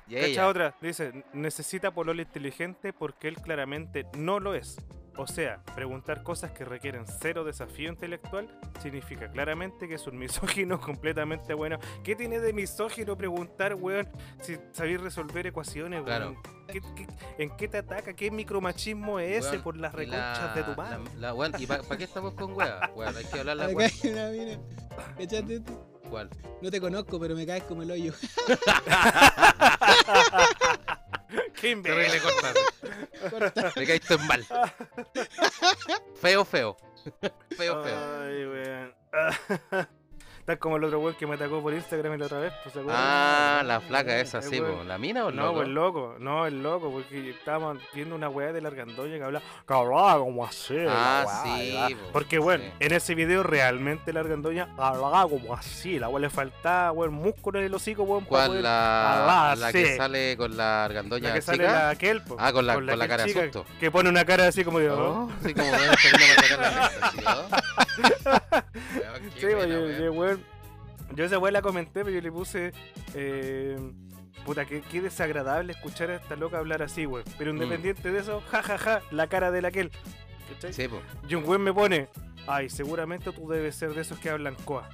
y Cacha ella, otra, dice, necesita polola inteligente porque él claramente no lo es. O sea, preguntar cosas que requieren cero desafío intelectual significa claramente que es un misógino completamente bueno. ¿Qué tiene de misógino preguntar, weón, si sabéis resolver ecuaciones, Claro. Weón? ¿Qué- qué- en qué te ataca? ¿Qué micromachismo es ese Weón, por las reconchas de tu madre? la- la- weón, ¿Y para qué estamos con weá? Weón, hay que hablar la. ¿Cuál? No te conozco, pero me caes como el hoyo. ¡Qué imbécil! Corta. Me caíste mal. Feo, feo. Feo, feo. Ay, weón. Como el otro weón que me atacó por Instagram la otra vez, pues. Ah, la flaca esa, El sí, po. ¿La mina o el No, pues el loco, no, el loco, porque estábamos viendo una weá de la argandoña que hablaba, hablaba como así. Ah, weá, sí, po, Porque, bueno, sí. en ese video realmente la argandoña hablaba como así, la weá le faltaba, weón, músculo en el hocico, weón, ¿Cuál? poder La, la que sale con la argandoña la que sale la aquel, po, Ah, con la- con la cara de chica susto. Que pone una cara así como de, oh. Oh, sí, como weón, ¿sí, buena, weón, yo, weón. yo, weón, yo esa weá la comenté, pero yo le puse. Eh, puta, qué, qué desagradable escuchar a esta loca hablar así, weón. Pero independiente de eso, jajaja, la cara de la aquel. Mm. Sí. Y un weón me pone, ay, seguramente tú debes ser de esos que hablan coa.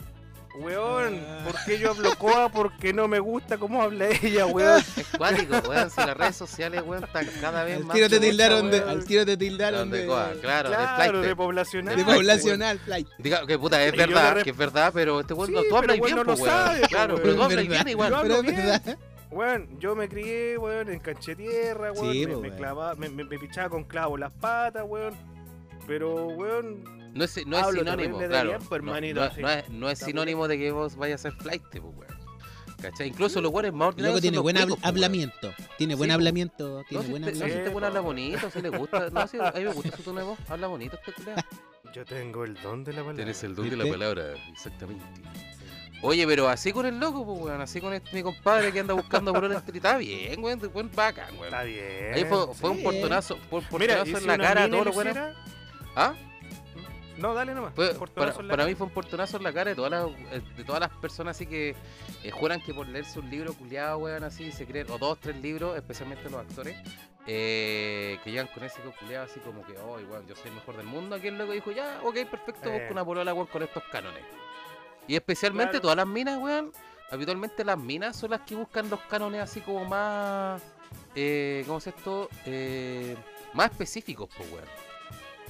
Weón. ¿por qué yo hablo coa? Porque no me gusta cómo habla ella, weón. Es cuático, weón. Si las redes sociales, weón, están cada vez Al más. tiro te tildaron de. Al tiro te tildaron de. coa, claro, de claro, flight. de poblacional. De flight, poblacional, flight. Diga que puta, es Y verdad, de que es verdad, pero este weón Sí, no, tú hablas bien, no lo weón. sabe, po, Claro, pero tú hablas bien igual. Yo Pero hablo es bien. verdad. Weón, yo me crié, weón, en canche tierra, weón. Sí, me, me weón. clavaba, me, me- me pichaba con clavos las patas, weón. Pero, weón, No es, no es sinónimo, claro. pues, no, no- no es, no es sinónimo de que vos vayas a ser flight, pues, weón. ¿Cachai? Incluso los weones más El ordinarios tiene buen weón. hablamiento. Tiene buen Sí, po. hablamiento. No, Tiene si buen este, no, si hablamiento. este weón po. habla bonito, si le gusta. No, si a mí me gusta su tono de voz. Habla bonito este culiao. yo tengo el don de la palabra. Tienes el don de la ¿Viste? palabra, exactamente. Oye, pero así con el loco, pues, weón. Así con este mi compadre que anda buscando por el Está bien, weón. Buen bacán, weón. Está bien. Ahí fue, fue un Sí. portonazo, fue un Mira, portonazo ¿y en si la cara a todos los hiciera? ¿Ah? No, dale nomás. Para mí fue un portonazo en la cara de todas las, eh, de todas las personas así que eh, juran que por leerse un libro culiado, weón, así, se creen, o dos, tres libros, especialmente los actores, eh, que llegan con ese culiado así como que, oh, weón, yo soy el mejor del mundo. Aquí el loco dijo, ya, ok, perfecto, Eh. busco una polola, weón, con estos cánones. Y especialmente Claro. todas las minas, weón, habitualmente las minas son las que buscan los cánones así como más, eh, ¿cómo es esto? Eh, más específicos, pues, weón.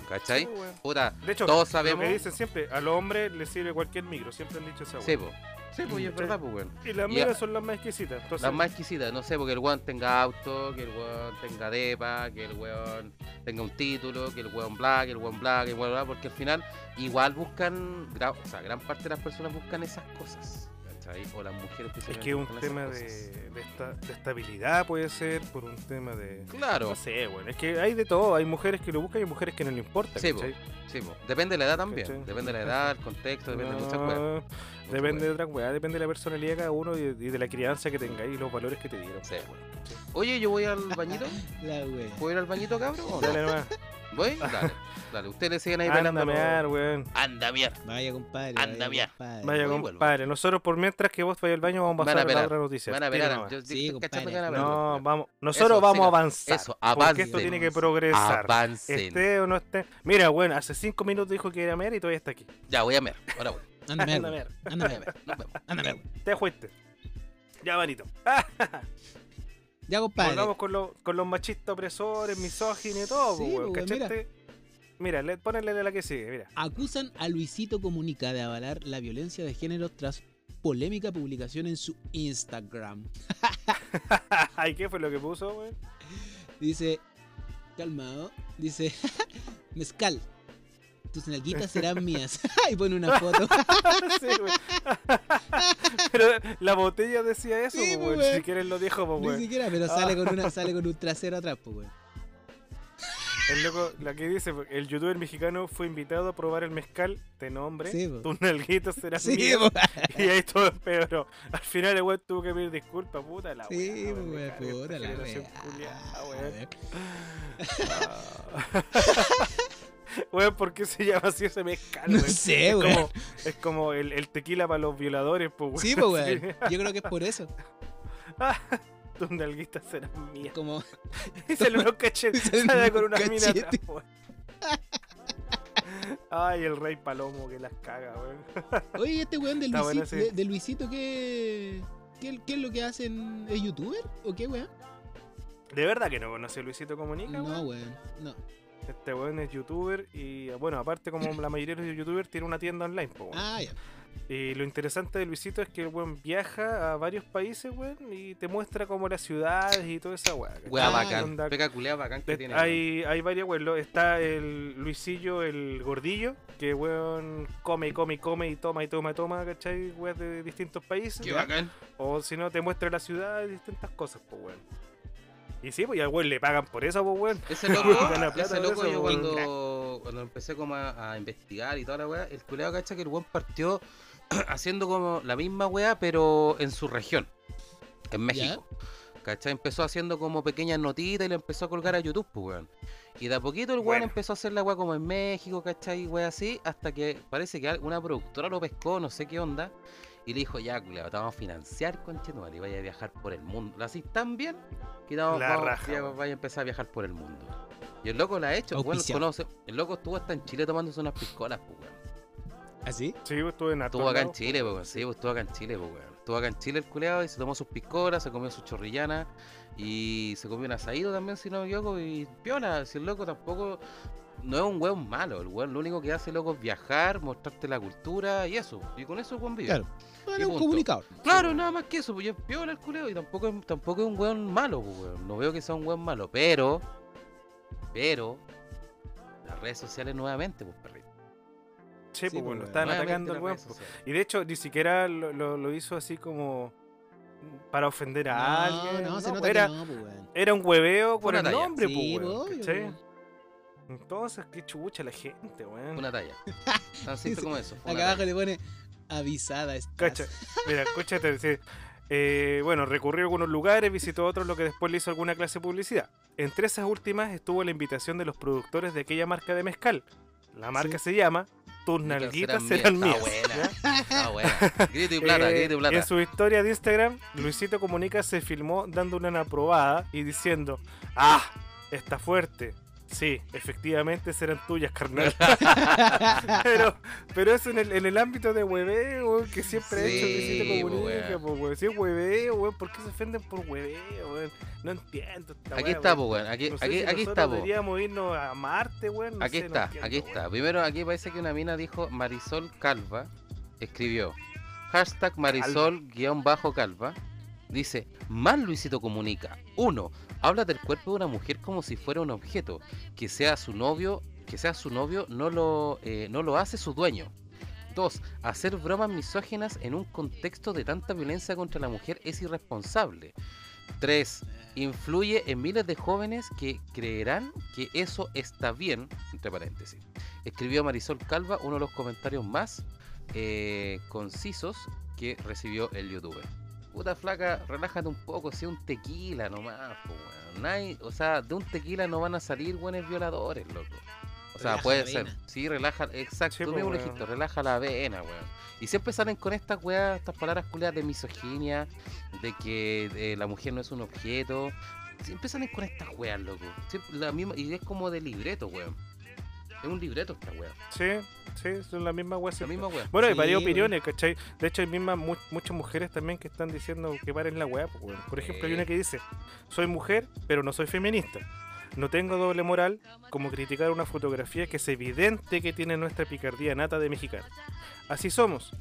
¿Cachai? Sí, weón. Puta, De hecho, todos lo sabemos... que dicen siempre, a los hombres les sirve cualquier micro, siempre han dicho esa Sí, po. Sí, pues y es verdad, pues, weón. Y las a- son las más exquisitas. Entonces, Las más exquisitas, no sé, porque el weón tenga auto, que el weón tenga depa, que el weón tenga un título, que el weón bla, que el weón bla, que el weón bla, porque al final igual buscan, o sea, gran parte de las personas buscan esas cosas, ¿cachai? O las mujeres Es que es un buscan esas tema de, de, esta- de estabilidad, puede ser, por un tema de. Claro, No sé, bueno, es que hay de todo. Hay mujeres que lo buscan y hay mujeres que no le importa. Sí, sí, depende de la edad también, ¿Cachai? depende de la edad, el contexto, depende de muchas cosas. No, Depende de otra weá, depende de la personalidad de cada uno y de, y de la crianza que tengáis y los valores que te dieron. Sí. Oye, yo voy al bañito, La wea. ¿puedo ir al bañito, cabrón? o no? Dale nomás. ¿Voy? Dale, dale, ustedes le siguen ahí Anda bailando. a mear, weón. Anda, miar. Vaya, compadre. Anda, compadre. Vaya, compadre. Nosotros, por mientras que vos vayas al baño, vamos a pasar a la pelar, otra noticia. Van a yo Sí, estoy cachando que van a compadre. ver. No, vamos. Nosotros vamos a avanzar. Eso, Porque esto tiene que progresar. Avancen. Esté o no esté. Mira, bueno, hace cinco minutos dijo que era mear y todavía está aquí. Ya, voy a ver. Ahora voy. Anda, Anda mear. Anda, vemos. Anda, mierda. Te fuiste. Ya, vanito. Ya, compadre. Volvamos con, los con los machistas opresores, misóginos y todo, Sí, weón, pues, mira. Mira, le, ponele la que sigue, mira. Acusan a Luisito Comunica de avalar la violencia de género tras polémica publicación en su Instagram. Ay, ¿qué fue lo que puso, weón? Dice, calmado, dice, mezcal, tus nalguitas serán mías. y pone una foto. Sí. Pero la botella decía eso, Sí, pues, pues, weón. weón. Si quieres lo dijo, Ni siquiera, pero sale con una, sale con un trasero atrás. El loco, la que dice, el youtuber mexicano fue invitado a probar el mezcal de nombre. Sí, po. Tus nalguitas serán Sí, mías. po. Y ahí todo empeoró. Al final el weón tuvo que pedir disculpas, puta la Sí, weá, weón, puta la weá. Weón. Ah. ¿por qué se llama así ese mezcal, No sé, es weón. como, es como el, el tequila para los violadores, pues, weón. Sí, pues, weón. Yo creo que es por eso. Tus nalguitas serán mías. Como, Sale sale unos con una mina atrás, cachetes. weón. Ay, el rey palomo que las caga, weón. oye, este weón de, bueno, Luisito, sí. de, de Luisito, ¿qué, qué, qué es lo que hacen? ¿Es youtuber? ¿O qué, weón? ¿De verdad que no conoce a Luisito Comunica, No, weón. No. Este weón es youtuber y, bueno, aparte como la mayoría de los youtubers, tiene una tienda online, pues, weón. Ah, ya. Y lo interesante de Luisito es que el weón viaja a varios países, weón, y te muestra como las ciudades y toda esa weá. Wea Ah, bacán. onda- Pega culea bacán que De- tiene. hay, hay varios weón. Está el Luisillo, el gordillo, que weón come y come y come y toma y toma y toma, ¿cachai? Weón de distintos países. Qué ¿ya? bacán. O si no, te muestra la ciudad y distintas cosas, pues weón. Y sí, pues y al weón le pagan por eso, pues weón. Ese loco, ese loco eso, yo weón. cuando, cuando empecé como a, a investigar y toda la weá, el culeado cacha que el weón partió haciendo como la misma weá, pero en su región, en México. ¿Cachai? Empezó haciendo como pequeñas notitas y le empezó a colgar a YouTube, pues weón. Y de a poquito el weón Bueno. empezó a hacer la weá como en México, ¿cachai? Weá así, hasta que parece que una productora lo pescó, no sé qué onda. Y le dijo, ya, culiao, te vamos a financiar, conchetumare, y vaya a viajar por el mundo. Lo hacís tan bien que te vamos, La vamos- raja, ya vaya a empezar a viajar por el mundo. Y el loco la ha hecho, bueno, conoce. El loco estuvo hasta en Chile tomándose unas piscolas, pues weón. ¿Así? Sí, pues estuve en Estuvo acá en Chile, pues, weón. Sí, pues estuvo acá en Chile, pues, weón. Estuvo acá en Chile el culeado y se tomó sus piscolas, se comió su chorrillana y se comió un asaído también, si no me equivoco. Y piola, si el loco tampoco. No es un weón malo, el weón lo único que hace, loco, es viajar, mostrarte la cultura y eso. Y con eso el weón vive. Claro. Bueno, es un comunicador. Claro, nada más que eso, pues ya es piola el culeo y tampoco es, tampoco es un weón malo, pues, weón. No veo que sea un weón malo, pero, pero, las redes sociales nuevamente, pues, perrito. Sí, pues bueno, pues, estaban atacando al weón. pues. Y de hecho, ni siquiera lo, lo- lo hizo así como para ofender a No, alguien. no, se no, nota era, que no, pues, era un hueveo por una el talla. nombre, Sí, pues, pues, obvio, ¿cachai? weón. Entonces, qué chucha la gente, weón. Una talla. Tan simple como eso. Acá abajo talla. le pone avisada estás. Cacha, mira, escúchate, dice, eh, bueno, recurrió a algunos lugares, visitó otros, lo que después le hizo alguna clase de publicidad. Entre esas últimas estuvo la invitación de los productores de aquella marca de mezcal. La marca se llama Tus nalguitas serán mías. Está ¿ya? buena. Está buena. Grito y plata, Eh, grito y plata. En su historia de Instagram, Luisito Comunica se filmó dando una aprobada y diciendo, ah, está fuerte. Sí, efectivamente serán tuyas, carnal. pero, pero eso en el, en el ámbito de hueveo, que siempre hecho Sí, Luisito po, Comunica, weón. po, weón. Si es hueveo, weón, ¿por qué se ofenden por hueveo, weón? No entiendo. esta Aquí weá, está, pues, weón. Aquí, No sé aquí, si aquí está, po. Deberíamos irnos a Marte, weón. no Aquí sé, no está, entiendo, aquí está. Primero, aquí parece que una mina dijo Marisol Calva. Escribió. Hashtag Marisol-Calva. Dice, más Luisito comunica. Uno, habla del cuerpo de una mujer como si fuera un objeto. Que sea su novio, que sea su novio, no lo, eh, no lo hace su dueño. Dos, hacer bromas misóginas en un contexto de tanta violencia contra la mujer es irresponsable. Tres, influye en miles de jóvenes que creerán que eso está bien, entre paréntesis. Escribió Marisol Calva uno de los comentarios más eh, concisos que recibió el youtuber. Puta flaca, relájate un poco, sea un tequila nomás, po, weón. Nadie- o sea, de un tequila no van a salir buenos violadores, loco. O sea, Relaja puede la ser. vena. Sí, relaja, exacto, Sí, tú mismo dijiste, relaja la vena, weón. Y siempre salen con estas weas, estas palabras culiadas de misoginia, de que eh, la mujer no es un objeto. Siempre salen con estas weas, loco. Siempre la misma, y es como de libreto, weón. Es un libreto esta wea. Sí, sí, son la misma weá. La misma wea. Bueno, hay Sí, varias opiniones, ¿cachai? De hecho, hay mismas mu- muchas mujeres también que están diciendo que paren la weá. pues. Por ejemplo, hay una que dice: Soy mujer, pero no soy feminista. No tengo doble moral como criticar una fotografía que es evidente que tiene nuestra picardía nata de mexicano. Así somos.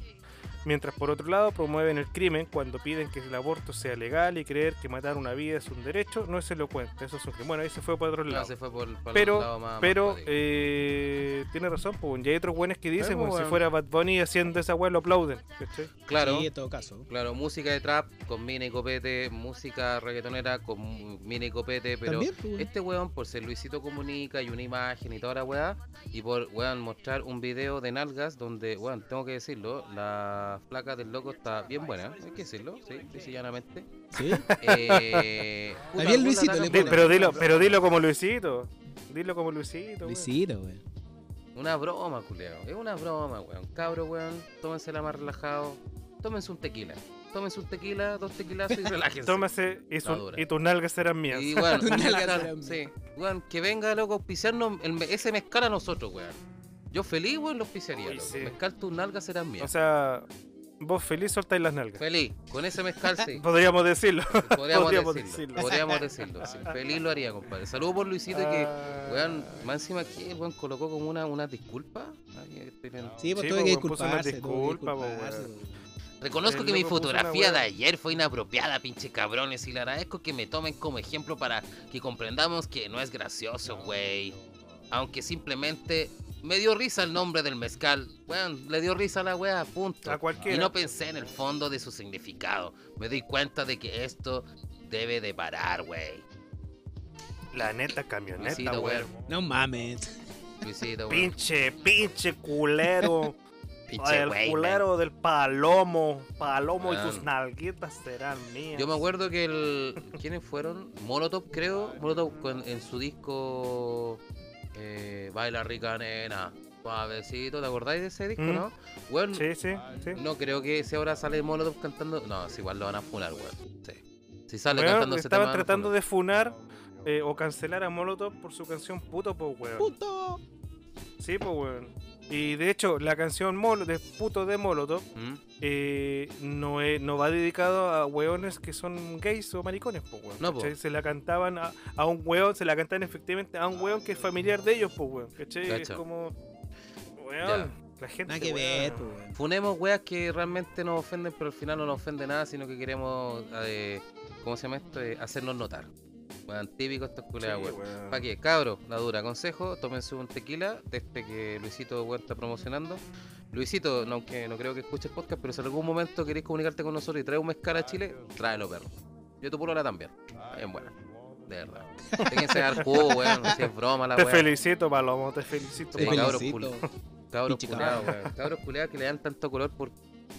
Mientras por otro lado promueven el crimen cuando piden que el aborto sea legal y creer que matar una vida es un derecho, no es elocuente. Eso es un crimen. Bueno, ahí se fue por otro No, lado. se fue por, por Pero- lado más- Pero eh, tiene razón, pues, y hay otros buenos que dicen, Sí, pues, si fuera Bad Bunny haciendo esa weá lo aplauden. ¿cachai? claro. Sí, en todo caso. Claro, música de trap con mini copete, música reggaetonera con mu- mini copete, pero También, pues, este weón por ser Luisito Comunica y una imagen y toda la weá, y por weón mostrar un video de nalgas donde, weón, tengo que decirlo, la placa del loco está bien buena, hay que decirlo, sí, sí, llanamente. Sí. Eh, puta, bien algún Luisito, le pone. pero dilo, pero dilo como Luisito. Dilo como Luisito. Luisito, weón. Una broma, culiao. Es una broma, weón. Cabro, weón. Tómensela más relajado. Tómense un tequila. Tómense un tequila, dos tequilazos y relájense. Tómase y, su- y tus nalgas serán mías. Y bueno, Tus nalgas serán sí. Weón, que venga loco a auspiciarnos el ese mezcal a nosotros, weón. Yo feliz, weón, lo auspiciaría, Uy, sí. Mezcal tus nalgas serán mías. O sea, vos feliz soltáis las nalgas. feliz. Con ese mezcal sí. Podríamos decirlo. Podríamos, podríamos decirlo. decirlo. Podríamos decirlo. sí. Feliz lo haría, compadre. Saludos por Luisito que, Ah, weón, más encima aquí el weón colocó como una, una disculpa. Ay, viendo. Sí, pues Sí, tuve pues, que tuve que disculpa, pues, disculparse, weón. weón. Reconozco El que mi fotografía de ayer fue inapropiada, pinche cabrones, y le agradezco que me tomen como ejemplo para que comprendamos que no es gracioso, güey. Aunque simplemente me dio risa el nombre del mezcal. Bueno, le dio risa a la wea, punto. A cualquiera. Y no pensé en el fondo de su significado. Me di cuenta de que esto debe de parar, güey. La neta camioneta, Luisito, weón. No mames. Luisito. Pinche, pinche culero. Pinche el güey, culero del palomo. Palomo y tus Weón. nalguitas serán mías. Yo me acuerdo que el. ¿Quiénes fueron? Molotov, creo. Molotov en su disco. Eh, Baila rica nena. Suavecito. ¿Te acordáis de ese disco, Mm. no? Bueno, Sí, sí, sí. no creo que si ahora sale Molotov cantando. No, si igual lo van a funar, weón. Sí. Si sale Weón, cantando ese estaban tratando de funar eh, o cancelar a Molotov por su canción puto, po, weón. Puto. Sí, weón. Y de hecho, la canción Molo, de puto de Molotov ¿Mm? eh, no, es- no va dedicado a weones que son gays o maricones, pues, weón. No, po. Se la cantaban a, a un weón, se la cantaban efectivamente a un weón que es familiar de ellos, pues, weón. ¿Cachai? Es como. Weón, Ya. la gente. Nada que weón. ver, weón. Funemos weas que realmente nos ofenden, pero al final no nos ofende nada, sino que queremos. eh, ¿Cómo se llama esto? Eh, hacernos notar. Weón, típico estos Sí, culeados, weón. weón. ¿Para qué? Cabro, la dura. Consejo, tómense un tequila de este que Luisito weón, está promocionando. Luisito, no, aunque no creo que escuche el podcast, pero si en algún momento queréis comunicarte con nosotros y traer un mezcal a Chile, tráelo, perro. Yo tu polola también. Bien buena. De verdad. Déjense dar jugo, weón. Si es broma la Te weón. felicito, Palomo, te felicito. Sí, cabros culo. Cabros culeados, weón. Cabros culeados que le dan tanto color por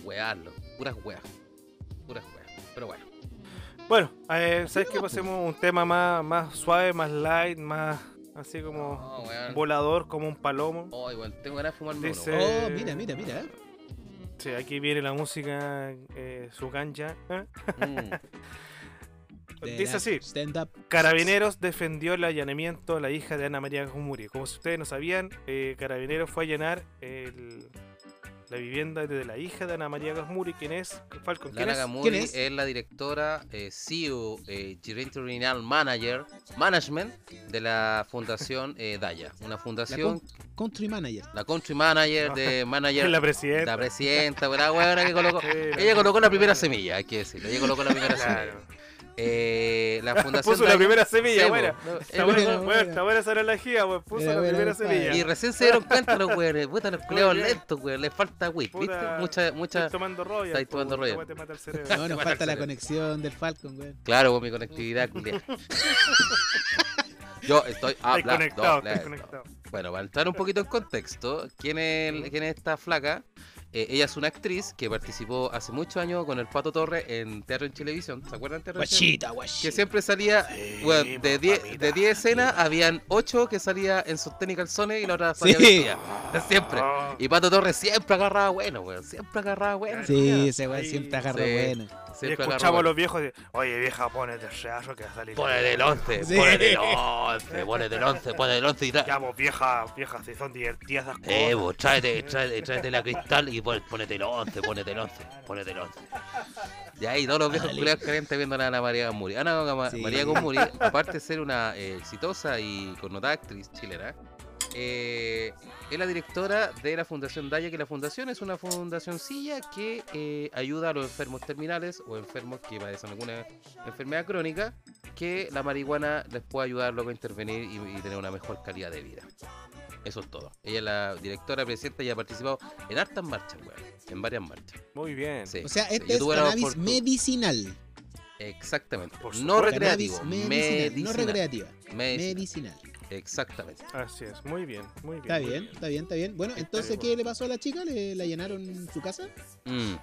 wearlo. Puras weas. Puras weas. Pero bueno. Bueno, eh, ¿sabes que pasemos un tema más, más suave, más light, más así como volador, como un palomo? Ay, weón, tengo ganas de fumarme Dice- uno. Oh, mira, mira, mira. Sí, aquí viene la música, eh, su. ¿eh? Mm. Dice así. Stand up. Carabineros defendió el allanamiento a la hija de Ana María Gumuri. Como si ustedes no sabían, eh, Carabineros fue a allanar el, la vivienda de la hija de Ana María Gasmuri, ¿quién es? Falcon, ¿quién Lana es? Gamuri ¿Quién es? es? la directora, eh, CEO, eh, Gerente Regional Manager, Management de la Fundación eh, Daya. Una La fundación, con- country manager. la, Country Manager de Es Manager, la la presidenta. presidenta, la weona que colocó. Sí, la- Ella colocó la primera semilla, hay que decirlo. Ella colocó la primera Claro. semilla. Eh, la fundación Puso la primera semilla, Sí, buena. no, Está buena, buena, buena, buena. está buena esa analogía, weón. Puso la primera semilla. Y recién se dieron cuenta los weones, puta, los culeados lentos, weón, les falta whip, ¿viste? Mucha, mucha. Estoy tomando Royal. Estáis tomando cerebro. No, nos falta la conexión del Falcon, weón. Claro, con mi conectividad, culiao. Yo estoy Estoy hablando. conectado, estoy conectado. Bueno, para entrar un poquito en contexto, ¿quién es, quién es esta flaca? Eh, ella es una actriz que participó hace muchos años con el Pato Torre en Teatro en Televisión. ¿Se acuerdan de Teatro en Televisión? Guachita, guachita. Que siempre salía, Sí, bueno, de 10 mamita. de 10 escenas, habían 8 que salía en sostén y calzones y la otra salía Sí. vestida. Siempre. Ah, Y Pato Torres siempre agarraba bueno, weón. Siempre agarraba bueno. Sí, ese weón siempre agarra Sí. buena. Y Siempre escuchamos agarraba a los viejos de, oye vieja, ponete el reazo que va a salir. Ponete el 11, Sí. ponete el 11, ponete el 11, ponete el 11 y tra- Ya, vos vieja, vieja, si son divertidas esas cosas. Eh, vos, tráete, tráete, tráete la cristal y pon- ponete el 11, ponete el 11, ponete el 11. Y ahí todos los viejos culiados calientes viendo a Ana María Gamuri. Ana Sí. María Gamuri, aparte de ser una eh, exitosa y connotada actriz chilena, eh, es la directora de la Fundación Daya, que la fundación es una fundacioncilla que eh, ayuda a los enfermos terminales o enfermos que padecen alguna enfermedad crónica, que la marihuana les puede ayudar luego a intervenir y, y tener una mejor calidad de vida. Eso es todo. Ella es la directora, presidenta y ha participado en hartas marchas, weón. En varias marchas. Muy bien. Sí. O sea, este es cannabis medicinal. Exactamente. Por No recreativo. Medicinal, no recreativa. Medicinal. Medicinal. Exactamente. Así es, muy bien, muy bien. Está bien, está bien, está bien. Bueno, entonces, bien. ¿qué le pasó a la chica? ¿Le la llenaron su casa? Mm.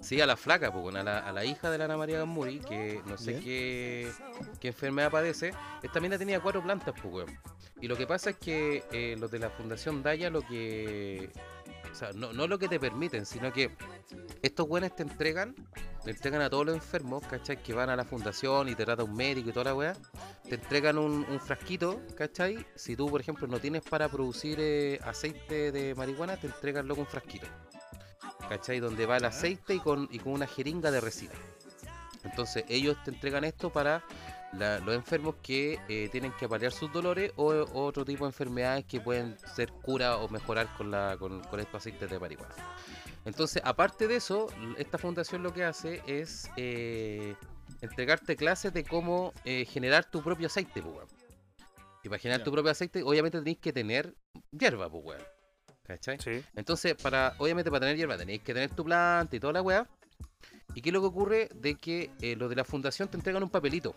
Sí, a la flaca, pues, a la, a la hija de la Ana María Gamuri, que no sé qué, qué enfermedad padece. Esta mina tenía cuatro plantas, pues, weón. Y lo que pasa es que eh, los de la Fundación Daya lo que. O sea, no, no lo que te permiten, sino que estos güeyes te entregan, le entregan a todos los enfermos, ¿cachai? Que van a la fundación y te trata un médico y toda la weá. Te entregan un, un frasquito, ¿cachai? Si tú, por ejemplo, no tienes para producir eh, aceite de marihuana, te entregan luego un frasquito. ¿Cachai? Donde va el aceite y con, y con una jeringa de resina. Entonces ellos te entregan esto para la- los enfermos que eh, tienen que paliar sus dolores o, o otro tipo de enfermedades que pueden ser cura o mejorar con, la, con, con estos aceites de marihuana. Entonces, aparte de eso, esta fundación lo que hace es eh, entregarte clases de cómo eh, generar tu propio aceite, pues, para generar tu propio aceite, obviamente tenéis que tener hierba, pues, weón. ¿Cachai? Sí. Entonces, para, obviamente para tener hierba tenéis que tener tu planta y toda la weá. ¿Y qué es lo que ocurre? De que eh, los de la fundación te entregan un papelito.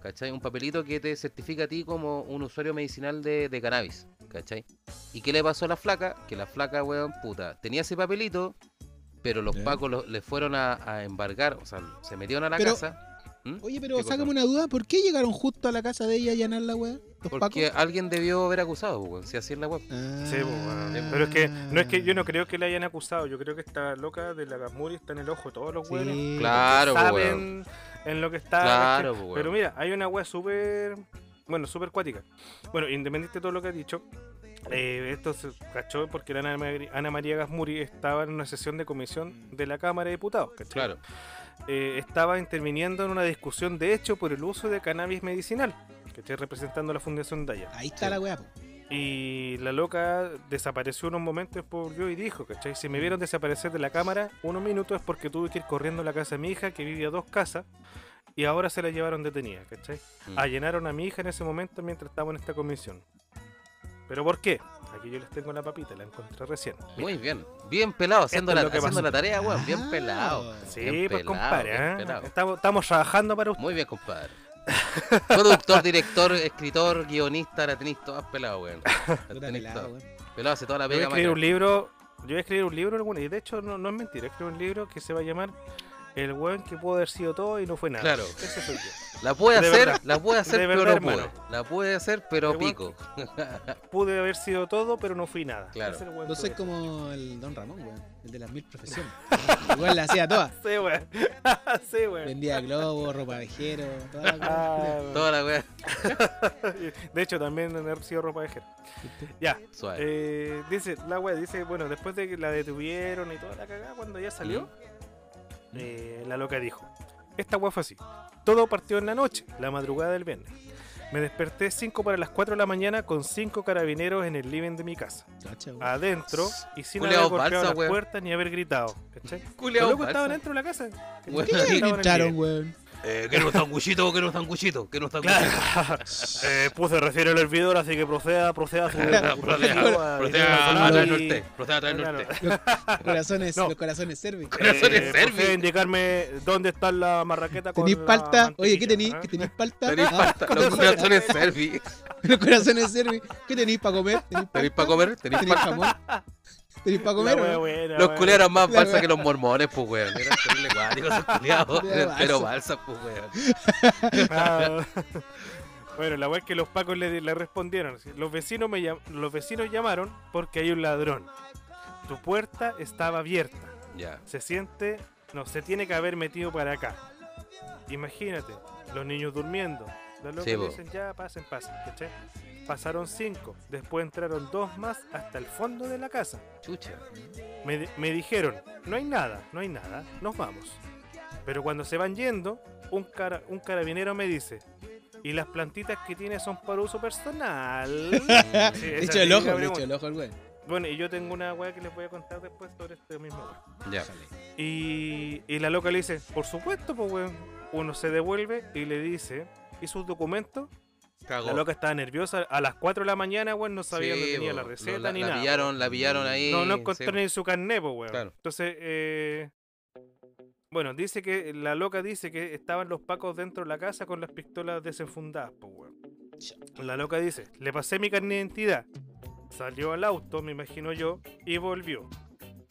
¿Cachai? Un papelito que te certifica a ti como un usuario medicinal de, de cannabis. ¿Cachai? ¿Y qué le pasó a la flaca? Que la flaca, weón, puta, tenía ese papelito, pero los pacos lo- le fueron a, a embargar, o sea, se metieron a la Pero- casa. ¿Mm? Oye, pero sácame una duda. ¿Por qué llegaron justo a la casa de ella a llenar la weá? ¿Los Porque pacos? alguien debió haber acusado, pues, weón, si así es la web. Ah. Sí, pues, bueno. Pero es que no es que yo no creo que la hayan acusado. Yo creo que esta loca de la Gasmuri está en el ojo de todos los Sí. hueones. Claro, pues, saben en lo que está. Claro, weón. Pero mira, hay una wea súper. Bueno, súper cuática. Bueno, independiente de todo lo que ha dicho. eh, esto se cachó porque la Ana María Gasmuri estaba en una sesión de comisión de la Cámara de Diputados. ¿cachai? Claro. Eh, estaba interviniendo en una discusión de hecho por el uso de cannabis medicinal, que estoy representando a la Fundación Daya. Ahí está Sí. la weá. Y la loca desapareció unos momentos después volvió y dijo, ¿cachai? Si me vieron desaparecer de la cámara unos minutos es porque tuve que ir corriendo a la casa de mi hija, que vivía dos casas, y ahora se la llevaron detenida, ¿cachai? Mm. Allanaron a mi hija en ese momento mientras estábamos en esta comisión. ¿Pero por qué? Aquí yo les tengo la papita, la encontré recién. Muy bien. Bien pelado, haciendo, la, lo que haciendo la tarea, weón. Bien Ah. pelado. Sí, Bien pues pelado, compadre, ¿eh? pelado. estamos, estamos trabajando para usted. Muy bien, compadre. Productor, director, escritor, guionista, la tenéis todas pelado, weón. La Puta tenéis pelado, todas. Pelado hace toda la Yo voy a pega, escribir un libro, yo voy a escribir un libro, alguna- y de hecho no, no es mentira, escribir un libro que se va a llamar el weón que pudo haber sido todo y no fue nada. Claro. Ese soy yo. La puede De hacer, verdad. la puede hacer, De pero verdad, no hermano. La puede hacer, pero El weón pico. Pude haber sido todo, pero no fui nada. Claro. Es weón No soy como el Don Ramón, weón. El de las mil profesiones. Igual la hacía todas. Sí, weón. sí, weón. Vendía globos, ropa vejero, toda la Ah, weón. Toda la. De hecho, también he sido ropa vejera. Ya, Suave. eh, dice, la wea dice, bueno, después de que la detuvieron y toda la cagada, cuando ya salió. Eh, la loca dijo, esta wea fue así. Todo partió en la noche, la madrugada del viernes. Me desperté 5 para las 4 de la mañana con 5 carabineros en el living de mi casa. Cacha. Adentro y sin Culeado haber golpeado las puertas ni haber gritado. ¿cachai? Culeado Los locos estaban dentro de la casa. ¿Qué gritaron, weón? Eh, que no sanguchito, que no sanguchito, que no Claro. sanguchito. eh, puse recién el hervidor, así que proceda, proceda. Proceda, proceda, proceda a Claro. al norte. Proceda a traer Claro. norte. Los corazones, No. los corazones servi. Corazones Eh, indicarme dónde está la marraqueta con ¿Tenís la palta? Oye, ¿qué tenís? ¿ah? ¿Qué tenís palta? Tenéis Ah, pasta, los corazones servi. los corazones servi. ¿Qué tenís para comer? ¿Tenís ¿Tenéis palta? para comer? ¿Tenéis ¿Tenís para jamón? ¿Tenís para La comer? buena, Los wea. culeros más La balsa wea. que los mormones, pues weón. Eran terrible cuáticos esos Eran pero balsa. balsa, pues weón. Ah. Bueno, la es que los pacos le, le respondieron. Los vecinos, me llam- los vecinos llamaron porque hay un ladrón. Tu puerta estaba abierta. Ya. Se siente, no, se tiene que haber metido para acá. Imagínate, los niños durmiendo. Los locos Sí, po. dicen ya, pasen, pasen, ¿cachai? Pasaron cinco, después entraron dos más hasta el fondo de la casa. Chucha. Me, me dijeron, no hay nada, no hay nada, nos vamos. Pero cuando se van yendo, un, cara- un carabinero me dice, y las plantitas que tiene son para uso personal. Sí, Le echo el ojo, le echo el ojo al weón. Bueno, y yo tengo una weá que les voy a contar después sobre este mismo weá. Ya. Y, y la loca le dice, por supuesto, pues weón. Uno se devuelve y le dice, ¿y sus documentos? Cagó. La loca estaba nerviosa. A las 4 de la mañana, weón, no sabía Sí, dónde tenía la receta la, ni la nada. pillaron, la pillaron ahí. No, no encontró sí, ni su carnet, pues, weón. Claro. Entonces, eh, bueno, dice que la loca dice que estaban los pacos dentro de la casa con las pistolas desenfundadas, pues, weón. La loca dice, le pasé mi carnet de identidad. Salió al auto, me imagino yo, y volvió.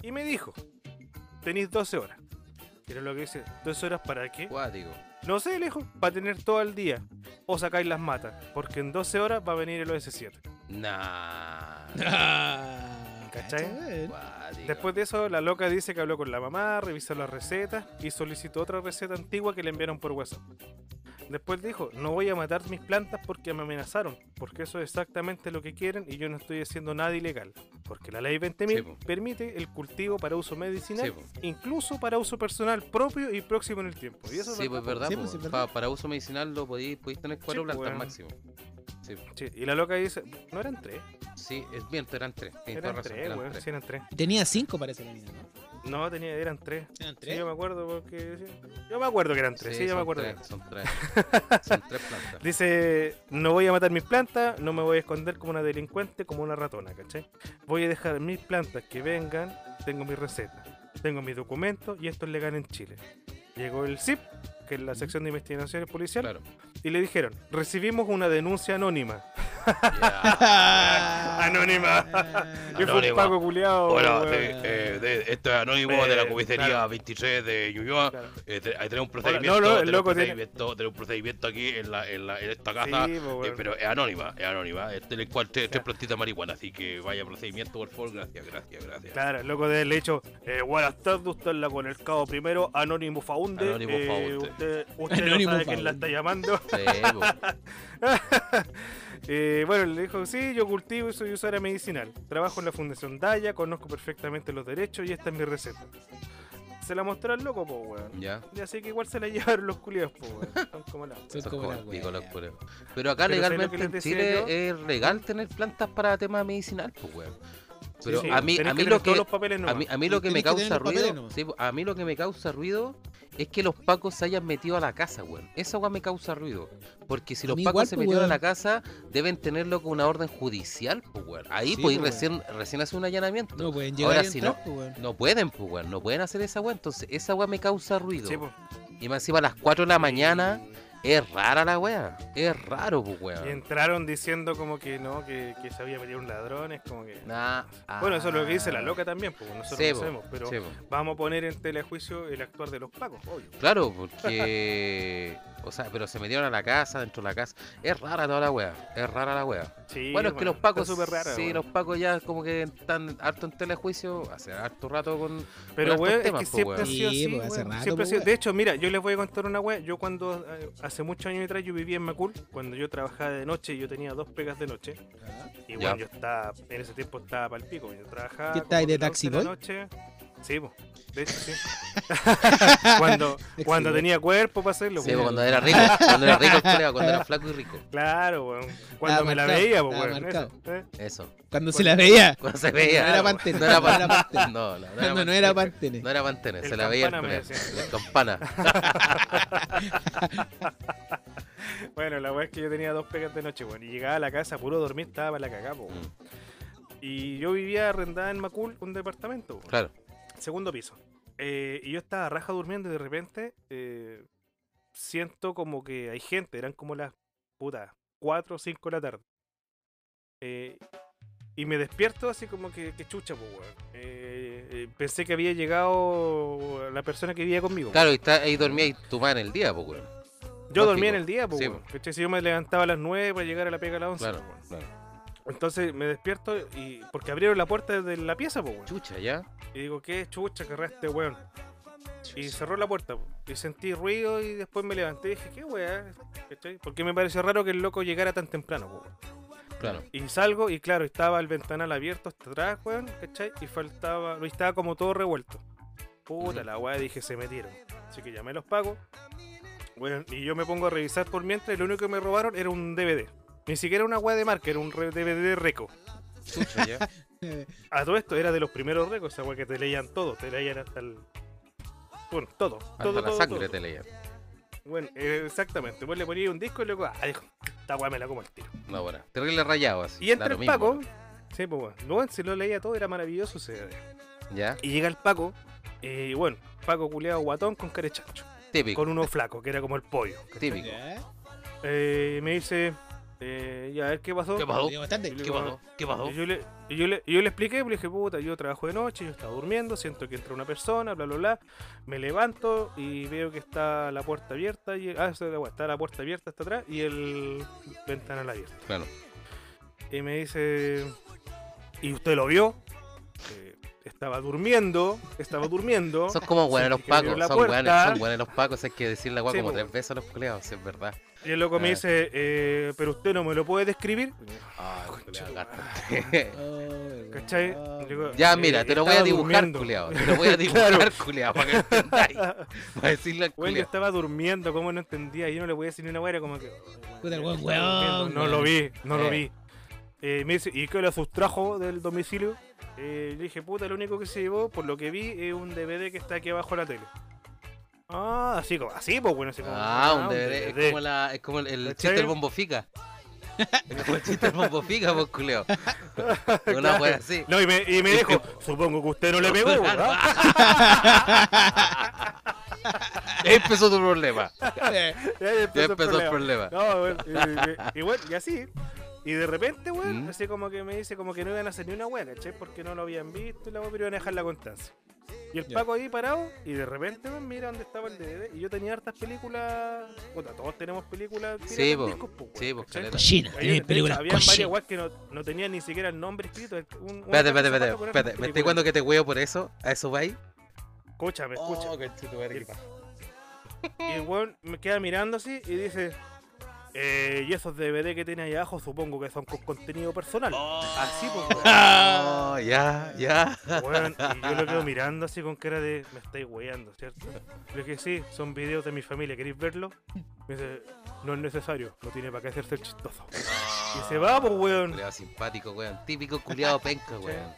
Y me dijo, tenéis 12 horas. Era lo que dice, ¿12 horas para qué? Cuático. No sé, le dijo, para tener todo el día. O sacáis las matas, porque en 12 horas va a venir el OS7. Nah. Ah, ¿Cachai? Cuático. Después de eso, la loca dice que habló con la mamá, revisó las recetas y solicitó otra receta antigua que le enviaron por WhatsApp. Después dijo, no voy a matar mis plantas porque me amenazaron, porque eso es exactamente lo que quieren y yo no estoy haciendo nada ilegal. Porque la ley 20.000 Sí, po. permite el cultivo para uso medicinal, Sí, po. incluso para uso personal propio y próximo en el tiempo. Y eso es Sí, pues verdad. Sí, po. pues, es Pa- verdad. para uso medicinal lo podéis, podéis tener cuatro Sí, pues, plantas weón. máximo. Sí, po. Sí, y la loca dice, no eran tres, sí, es bien, eran tres. Eran razón, tres, eran tres. sí, eran tres. Tenía cinco, parece la niña, ¿no? No, tenía, eran tres. ¿Eran Sí, yo me acuerdo porque... sí, Yo me acuerdo que eran tres, sí, yo me acuerdo. tres, son tres. son tres plantas. Dice, no voy a matar mis plantas, no me voy a esconder como una delincuente, como una ratona, ¿cachai? Voy a dejar mis plantas que vengan, tengo mi receta, tengo mis documentos y esto es legal en Chile. Llegó el CIP, que es la sección de investigaciones policial, Claro. y le dijeron, recibimos una denuncia anónima. Anónima. Y fue un pago culiado. Weón. de, eh, de- esto es anónimo de la Eh, comisaría claro. 23 de Ñuñoa. Claro. Eh, tenemos un procedimiento, no, no, el loco un tiene- procedimiento, un procedimiento aquí en, la, en, la, en esta casa. eh, weón. pero es anónima, es anónima. Es del cual tres, tres plantitas marihuana, así que vaya procedimiento, por favor. Gracias, gracias, gracias. Claro, el loco del hecho, eh, buenas tardes, usted la con el cabo primero, Anónimo Faunde. Anónimo eh, Faunde. Usted, usted Anónimo no sabe quién la está llamando. Sí, po. Eh, bueno, le dijo, sí, yo cultivo y soy usuaria medicinal. Trabajo en la Fundación Daya, conozco perfectamente los derechos y esta es mi receta. Se la mostró al loco, po, weón. ya. Y así que igual se la llevaron los culiados, po, weón. Son como la... Son Son como como la el pico los culeros. Pero acá Pero ¿sabes lo legalmente en Chile yo? es legal tener plantas para tema medicinal, pues weón. Pero a mí, a mí lo que los papeles a mí, a mí lo que me causa ruido, a mí lo que me causa ruido es que los pacos se hayan metido a la casa, weón. Esa weá me causa ruido. Porque si los pacos igual, se pues, metieron a weón. la casa, deben tenerlo con una orden judicial, pues weón. Ahí Sí, podéis pues, recién, recién hacer un allanamiento. No pueden llegar Ahora si entrar, no- pues, weón. No pueden, pues weón. No pueden hacer esa weá. Entonces, esa weá me causa ruido. Sí. Y más encima a las 4 de la mañana, Es rara la wea. Es raro, pues, Y weón. entraron diciendo como que no, que, que se había metido un ladrón, es como que... Nah, Bueno, eso es lo que dice la ah. loca también, pues nosotros Sí, lo po, sabemos, pero po. vamos a poner en telejuicio el actuar de los pacos, obvio. Claro, porque. O sea, pero se metieron a la casa, dentro de la casa. Es rara toda la wea. Es rara la wea. Sí, bueno, es que los pacos. súper raro, sí, los pacos ya como que están harto en telejuicio. Hace harto rato con. Pero, con estos es temas, que po, siempre ha weón. sido Sí, así, pues, rato, Siempre ha sido- weón. De hecho, mira, yo les voy a contar una weá. Yo cuando, eh, hace muchos años atrás, yo vivía en Macul, cuando yo trabajaba de noche, yo tenía dos pegas de noche. Y Ya. bueno, yo estaba, en ese tiempo estaba para el pico. Yo trabajaba. ¿Qué estáis de taxi 11 la boy? noche. Sí, po, de hecho, sí. cuando cuando tenía cuerpo para hacerlo, Sí, pues, cuando era rico. Cuando era rico, cuando era flaco y rico. Claro, weón. Cuando me la veía, pues, weón. eso, ¿eh? Eso. Cuando se la veía. Cuando se veía. No era Pantene, No era no era Pantene. No, no, no era Cuando no era Pantene. No era Pantene, se la veía el campana. Bueno, la weá es que yo tenía dos pegas de noche, weón. Y llegaba a la casa, puro dormir, estaba para la cagada, weón. Mm, Y yo vivía arrendada en Macul, un departamento. Claro. Segundo piso. Eh, y yo estaba raja durmiendo y de repente eh, siento como que hay gente, eran como las putas 4 o 5 de la tarde. Eh, y me despierto así como que, que chucha, pues, weón. Pensé que había llegado la persona que vivía conmigo. Claro, y está, ahí dormía y tu madre en el día, pues, weón. yo dormía en el día, pues, Sí, weón. Si yo me levantaba a las 9 para llegar a la pega a las 11. Claro, pues, claro. Entonces me despierto y porque abrieron la puerta de la pieza, pues, weón. Chucha, ya. Y digo, ¿qué chucha querrá este weón? Y cerró la puerta, po. y sentí ruido y después me levanté y dije, ¿qué weá? Porque me pareció raro que el loco llegara tan temprano, po, weón. Claro. Y salgo y claro, estaba el ventanal abierto hasta atrás, weón, ¿cachai? Y faltaba, y estaba como todo revuelto. Puta la weá, dije, se metieron. Así que llamé a los pagos. Bueno, y yo me pongo a revisar por mientras y lo único que me robaron era un DVD. Ni siquiera una weá de marca, era un re- DVD reco. Chucha, ya. A todo esto era de los primeros recos, esa weá que te leían todo, te leían hasta el. Bueno, todo. Hasta todo, la todo, sangre todo. te leía. Bueno, eh, exactamente. Vos le ponías un disco y luego, ah, dijo, esta weá me la como el tiro. No, bueno. Terrible rayado así. Y entra el mismo, Paco. ¿no? Sí, pues bueno. No, si lo leía todo, era maravilloso ese. Ya. Y llega el Paco, eh, y bueno, Paco culeado guatón con carechancho. Típico. Con uno flaco, que era como el pollo. Típico. Eh, me dice, eh, ya, a ver qué pasó. ¿Qué pasó? Y ¿Qué pasó? ¿Qué pasó? Y yo le, y yo le, y yo le expliqué, pues, le dije, puta, yo trabajo de noche, yo estaba durmiendo, siento que entra una persona, bla, bla, bla. Me levanto y veo que está la puerta abierta, y, ah, está la puerta abierta hasta atrás y el ventanal abierto. Claro. Y me dice, ¿y usted lo vio? Eh, estaba durmiendo, estaba durmiendo. Son como buenos los pacos. Son buenos, son buenos los pacos. Hay que decirle la Sí, como po. tres veces a los culeados, si es verdad. Y el loco me Ah. dice, eh, ¿pero usted no me lo puede describir? Ay, tu gata. Oh, ¿Cachai? Digo, Ya, eh, mira, te lo voy a estaba dibujar, durmiendo. culeado. Te lo voy a dibujar, Claro. culeado, para que entendáis. Para decirle al Bueno, yo estaba durmiendo, ¿cómo no entendía? Yo no le voy a decir ni una weá, era como que... Puta, el weón, No lo weón. vi, no lo Eh. vi. Eh, me dice, ¿y qué le sustrajo del domicilio? Eh, le dije, puta, lo único que se llevó, por lo que vi, es un DVD que está aquí abajo de la tele. Ah, así como, así, pues bueno, así como. Ah, un DVD. Es como, la, es como el, chiste del bombo fica. Es como el chiste del bombo fica, pues, culeado. Una wea así. No, y me, y me dijo, supongo que usted no le pegó, ¿verdad? Empezó tu problema. Ya empezó el problema. No, bueno, y bueno, y así. Y de repente, weón, Mm. así como que me dice como que no iban a hacer ni una weá, ¿cachai? Porque no lo habían visto y la weá, pero iban a dejar la constancia. Y el. Paco ahí parado, y de repente, mira dónde estaba el DVD. Y yo tenía hartas películas. Puta, todos tenemos películas. Sí, piratas en po. discos, po, weón, Sí, po, caleta. Cochina, Ahí, hecho, películas habían varias cochinas. weas que no, no tenían ni siquiera el nombre escrito. un- Espérate, espérate, espérate. espérate. ¿Me estoy cuando que te huevo por eso? ¿A eso vais? Escúchame, escucha. Oh, conchetumare, ¿qué pasa? Y el weón me queda mirando así y dice. Eh, y esos DVD que tiene ahí abajo supongo que son con contenido personal. Así pues. Oh, ya, ya. Weón, y yo lo quedo mirando así con cara de me estáis weyando, ¿cierto? Le dije, sí, son videos de mi familia, ¿queréis verlo? Me dice, no es necesario, no tiene para qué hacerse el chistoso. Y se va, pues weón. Culeado simpático, weón. Típico culiado penca, weón.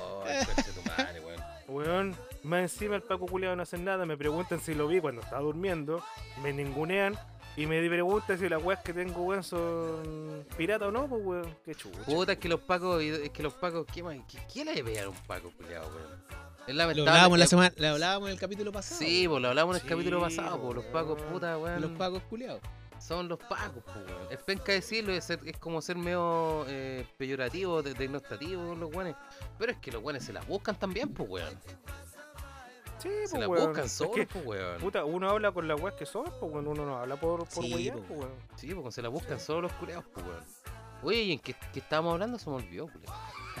Oh, conchetumare, weón. Weón, más encima el Paco culiado no hace nada, me preguntan si lo vi cuando estaba durmiendo, me ningunean y me preguntan si las weas que tengo, weón, son pirata o no, pues weón, qué chucha. Puta, es que los pacos, es que los pacos, ¿qué más? ¿Qué, qué le veía a un paco, culiado, weón? Es Lo lamentable. hablábamos la semana, lo hablábamos en el capítulo pasado. Sí, pues lo hablamos en el Sí, capítulo pasado, pues los pacos, puta, weón. Los pagos culiados. Son los pacos, pues, weón. Es penca decirlo, es, ser- es como ser medio eh, peyorativo, de- denostativo con los weones. Pero es que los weones se las buscan también, pues, weón. Sí, Se pues, weón. buscan Es solos, que, pues, weón. puta, uno habla con las weas que son, pues, weón. Uno no habla por, por Sí, pues, weón. Sí, porque se la buscan solo los culeados, pues, weón. Oye, ¿y en qué, qué estábamos hablando? Se me olvidó, culiao.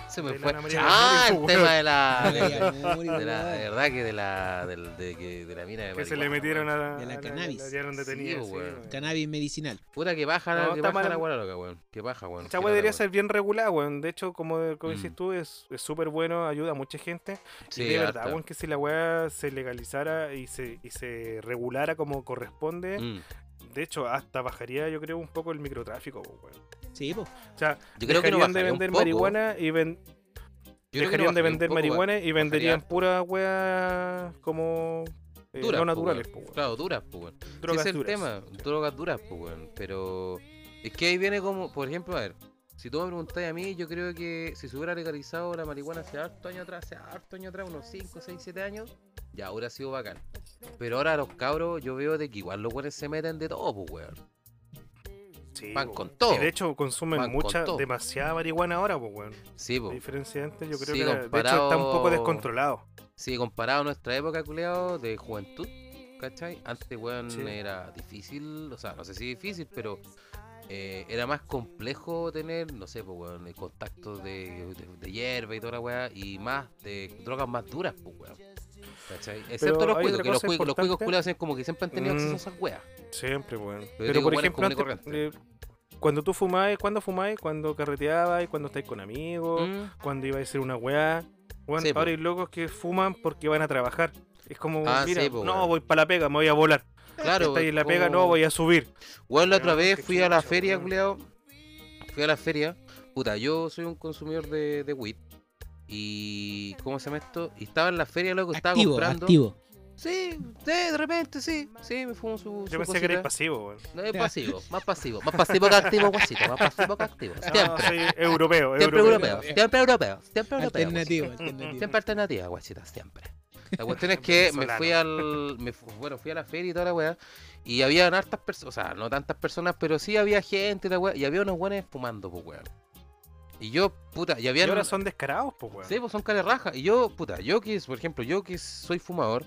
Se me De la fue. Ah, el pues, tema weón. de la. De, de la weón. de verdad que de la. De, que, de la mina de Que se le metieron weón. a la, De la a cannabis. La detenida, pues, sí, weón. weón. Cannabis medicinal. Puta que baja la, No, que baja la weá loca, weón. Que baja, weón. Esta weá debería la ser bien regulada, weón. De hecho, como, como dices Mm. tú, es es súper bueno, ayuda a mucha gente. Sí, y de verdad, harta. weón, que si la weá se legalizara y se, y se regulara como corresponde, Mm. de hecho, hasta bajaría, yo creo, un poco el microtráfico, pues, weón. Sí, pues. O sea, Yo creo que no dejarían de bajaría vender poco. marihuana y ven- Yo creo que no dejarían de bajaría vender poco, marihuana y venderían harto. puras weas como eh, Duras, no naturales, pues. Claro, duras, pues, weón. Sí, Drogas ese es el duras. tema, drogas duras, pues, weón. Pero es que ahí viene como, por ejemplo, a ver, si tú me preguntáis a mí, yo creo que si se hubiera legalizado la marihuana hace harto años atrás, hace harto años atrás, unos 5, 6, 7 años, ya hubiera sido bacán. Pero ahora los cabros, yo veo de que igual los weones se meten de todo, pues, weón. Sí, Van con todo. Y de hecho, consumen Van mucha, demasiada marihuana ahora, pues, weón. Sí, pues. diferencia de antes, yo creo Sí, que era- de hecho comparado- está un poco descontrolado. Sí, comparado a nuestra época, culeado, de juventud, ¿cachai? Antes, weón, Sí. era difícil, o sea, no sé si difícil, pero eh, era más complejo tener, no sé, pues, weón, el contacto de, de, de hierba y toda la weá, y más de drogas más duras, pues, weón. ¿Cachai? Excepto los otra que los cuicos, los culeados como que siempre han tenido acceso a Mm. esas weas. Siempre, weón. digo, Pero, por ejemplo, antes, eh, cuando tú fumáis, ¿cuándo fumáis? Cuando carreteabais, cuando estáis con amigos, Mm. cuando ibais a hacer una weá. Bueno, Sí, po. ahora hay locos que fuman porque van a trabajar. Es como, Ah, mira, sí, po, no, voy para la pega, me voy a volar. Claro. Estáis en la como- pega, no, voy a subir. Weón, la otra vez fui a la feria, culeado. Fui a la feria. Puta, yo soy un consumidor de, de weed. Y. ¿Cómo se llama esto? Y estaba en la feria, loco, estaba Activo, comprando. activo. Sí, sí, de repente, sí. Sí, me fumo su. Yo su pensé que erais cosita. pasivo, weón. No, es pasivo, más pasivo. Más pasivo que activo, guasito. Más pasivo que activo. No, Siempre. soy europeo, Siempre europeo. europeo. Siempre europeo. Siempre europeo. Alternativo, alternativo. Siempre alternativa, guachita, siempre. La cuestión es que me fui al. Me bueno, fui a la feria y toda la weá. Y había hartas personas, o sea, no tantas personas, pero sí había gente y la weá. Y había unos weones fumando, pues weón. Y yo, puta, y Y había. ahora son descarados, pues, weón. Sí, pues son cara raja. Y yo, puta, yo que, por ejemplo, yo que soy fumador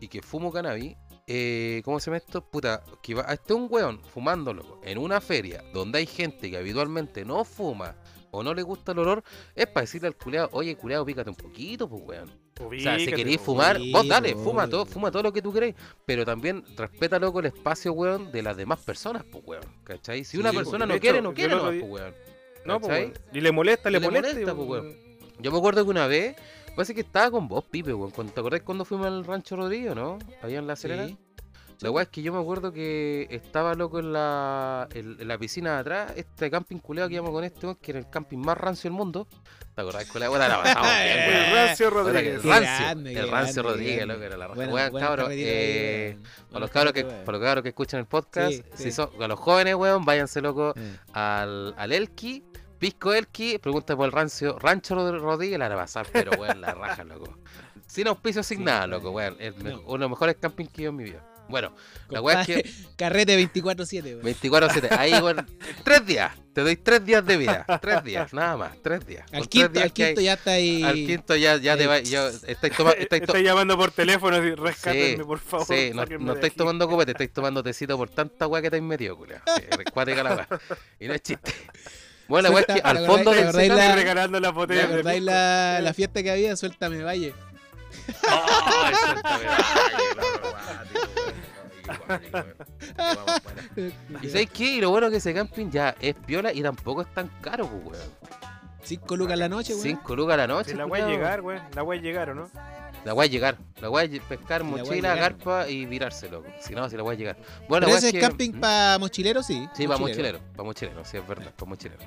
y que fumo cannabis, eh, ¿cómo se llama esto? Puta, que va, esté un weón fumando, loco, en una feria donde hay gente que habitualmente no fuma o no le gusta el olor, es para decirle al culeado, oye, culeado, pícate un poquito, pues weón. O sea, si queréis fumar, vos dale, fuma todo, fuma todo lo que tú queréis, pero también respeta, loco, el espacio, weón, de las demás personas, pues weón, ¿cachai? Si Sí, una persona no quiere, hecho, no quiere, no, pues weón. No, pues. Y le molesta, le le molesta. molesta, weón. Yo me acuerdo que una vez, parece que estaba con vos, Pipe, weón. cuando- ¿Te acordás cuando fuimos al Rancho Rodrigo, no? Allá en La Serena. Sí. La weá es que yo me acuerdo que estaba loco en la, en, en la piscina de atrás, este camping culeado que íbamos con este, weón, que era el camping más rancio del mundo. ¿Te acordás con la weá? La pasamos bien, El. Rancio Rodríguez. El rancio, grande, el rancio grande, Rodríguez, grande. loco, era la. Buena- cabros, eh, para los cabros que, para los cabros que escuchan el podcast, Sí, si sí. son, a los jóvenes, weón, váyanse loco Eh. al, al Elki, Pisco Elki, pregunta por el rancio, Rancho Rod- Rodríguez, la van a pasar, pero weón, la raja, loco. Sin auspicio, sin Sí, nada, loco, weón. No. uno de los mejores camping que yo en mi vida. Bueno, la weá es que Carrete 24-7, weón. 24-7, ahí, weón, tres días, te doy tres días de vida, tres días, nada más, tres días. Al Con quinto, días al que hay- quinto ya está ahí. al quinto ya, ya te va, ya estáis tomando, estáis to- Estoy llamando por teléfono así, rescátenme, Sí, por favor. Sí, no, no estáis aquí. tomando copete, estáis tomando tecito por tanta weá que te metido, culia. Cuática la weá. Y no es chiste. Bueno, es que Suelta, al ¿te fondo del la- regalando la ¿Te botella. de acordáis pisco. la, la fiesta que había? Suéltame Valle. ¡Ay, suéltame. Qué guapa, buena. ¿Y sabéis qué? Y lo bueno es que ese camping ya es piola y tampoco es tan caro, pues, weón. Cinco lucas la noche, weón. 5 lucas a la noche. La voy a llegar, güey. La voy a llegar, ¿o no? La weá es llegar. La weá es pescar la mochila, llegar, carpa y virarse, loco. Si no, si la weá es llegar. Bueno, Pero ese es es que- camping ¿Mm? para mochileros, sí. Sí, para mochilero, para mochilero, sí, es verdad, para mochilero.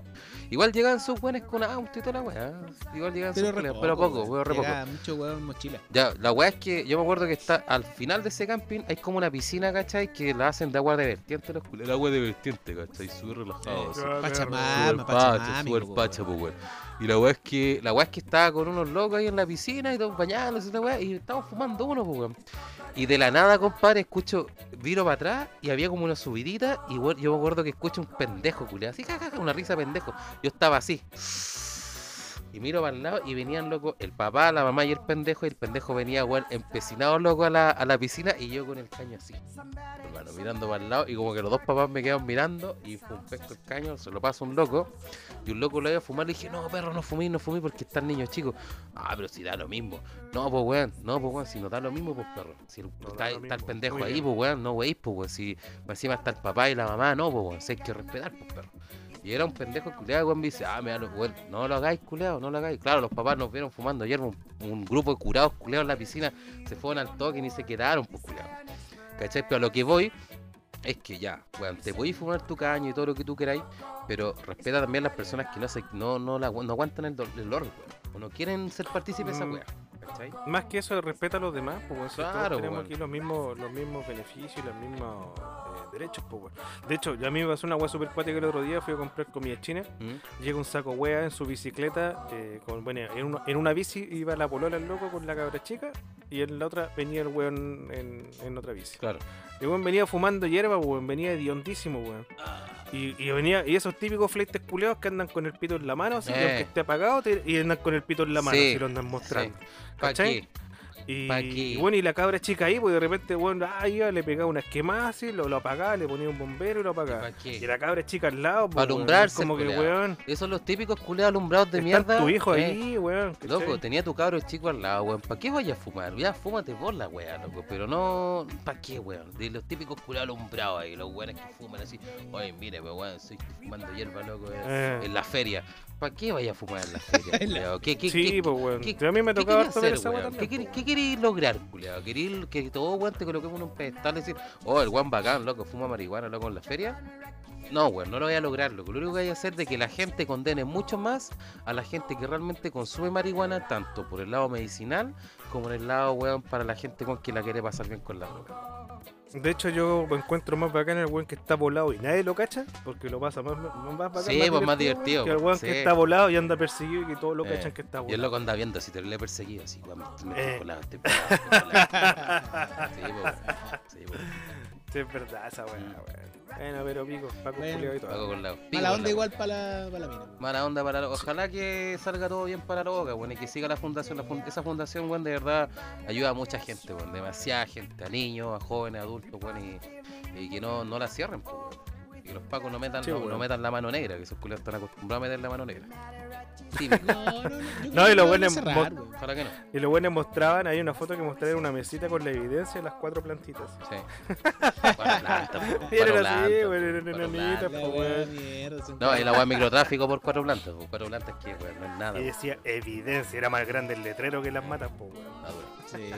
Igual llegan sus buenos con auto y toda la weá. Igual llegan sus Pero, re culeos, poco, pero poco, weón. re poco. Mucho weón en mochila. Ya, la weá es que yo me acuerdo que está al final de ese camping hay como una piscina, ¿cachai? Que la hacen de agua de vertiente los culeros. El agua de vertiente, ¿cachai? Súper relajado. Pachamama, pacha, Pachamama. súper pacha, pues, weón. Y la weá es que, la weá es que estaba con unos locos ahí en la piscina y todos bañándose y weá, y estábamos fumando uno, pues, weón. Y de la nada, compadre, escucho, viro para atrás y había como una subidita y yo me acuerdo que escucho un pendejo, culiado, así, jajaja, una risa pendejo. Yo estaba así. Y miro para el lado y venían loco el papá, la mamá y el pendejo. Y el pendejo venía, weón, empecinado loco a la, a la piscina y yo con el caño así. Hermano, mirando para el lado y como que los dos papás me quedan mirando y pum, pesco el caño, se lo paso a un loco. Y un loco lo iba a fumar, le dije, no, perro, no fumí, no fumí porque están niños chicos. Ah, pero si da lo mismo. No, pues weón, no, pues weón, si no da lo mismo, pues perro. Si el- No está, el pendejo muy ahí, bien. pues weón, no weís, pues weón. Si encima está el papá y la mamá, no, pues weón, si hay que respetar, pues perro. Y era un pendejo culeado, weón, me dice, ah, mira, weón, no lo hagáis, culeado, no lo hagáis. Claro, los papás nos vieron fumando ayer, un, un grupo de curados culeados en la piscina, se fueron al toque y ni se quedaron, pues culeados. ¿Cachai? Pero a lo que voy es que ya, weón, te podéis fumar tu caño y todo lo que tú queráis, pero respeta también a las personas que no se, no, no, la, no aguantan el, do- el dolor, weón. O no quieren ser partícipes de esa Mm. Más que eso, respeta a los demás, pues, si todos tenemos aquí los mismos, los mismos beneficios y los mismos eh, derechos, pues. De hecho, ya a mí me pasó una weá super cuática el otro día, fui a comprar comida china, ¿Mm? llega un saco wea en su bicicleta, eh, con, bueno, en, una, en una bici iba la polola el loco con la cabra chica, y en la otra venía el weón en, en otra bici. Claro. El weón venía fumando hierba, weón, venía hediondísimo, weón. Y, y venía, y esos típicos fleites culeados que andan con el pito en la mano, así, Eh. aunque esté apagado, te- y andan con el pito en la mano, Sí, si lo andan mostrando. ¿Pa' ¿Cachai? Y, bueno, y la cabra chica ahí, pues de repente, bueno, ah, iba, le pegaba una esquemada así, lo, lo apagaba, le ponía un bombero y lo apagaba. Y la cabra chica al lado, pues, alumbrarse, como que, culeado. weón, Esos son los típicos culeados alumbrados de mierda. tu hijo eh. ahí, weón. Loco, tenía tu cabro chico al lado, weón. ¿Para qué vayas a fumar? Ya, fúmate por la weá, loco. Pero no. ¿Para qué, weón? De los típicos curados alumbrados ahí, los weones que fuman así. Oye, mire, weón, estoy fumando hierba, loco, Eh. en la feria. ¿Para qué vayas a fumar en la feria, culiao? ¿Qué, qué, Sí, qué, pues, weón. a mí me ¿Qué tocaba harto ver esa weón? ¿Qué, lograr, culiao? ¿Querí que todo weón te coloquemos en un pedestal y decir, oh, el weón bacán, loco, fuma marihuana, loco, en la feria? No, weón, no lo voy a lograr, loco. Lo único que voy a hacer es de que la gente condene mucho más a la gente que realmente consume marihuana, tanto por el lado medicinal como en el lado, weón, para la gente con que la quiere pasar bien con la droga. De hecho, yo encuentro más bacán el weón que está volado y nadie lo cacha, porque lo pasa más, más bacán. Sí, pues, más divertido, Que el weón sí. que está volado y anda perseguido y que todos lo Eh, cachan que está Y el volado. loco anda viendo, si te le he perseguido, así, weón, me, me Eh. estoy colado, estoy estoy colado. Sí, weón. Sí, po. Sí, es verdad esa weá, Mm. weón. Bueno, pero pico, Paco Bueno. culiao y todo. Pago con la- pico Mala onda la- igual para la, pa' la mina. Mala onda para la... Ojalá que salga todo bien para la boca, bueno, y que siga la fundación. La Esa fundación, bueno, de verdad ayuda a mucha gente, bueno, demasiada gente, a niños, a jóvenes, adultos, bueno, y, y que no, no la cierren, pues. Y que los pacos no metan, Sí, no, no metan la mano negra, que esos culiados están acostumbrados a meter la mano negra. No, y que lo van a bueno es cerrar, mo- weón. Ojalá que no. Y los buenos mostraban, hay una foto que mostraron una mesita con la evidencia de las cuatro plantitas. Sí. Cuatro plantas, po, Y cuatro eran así, son No, y la weá microtráfico por cuatro plantas, po. cuatro plantas que, weón, no es nada. Y decía evidencia, era más grande el letrero que las matas, pues, weón. Sí.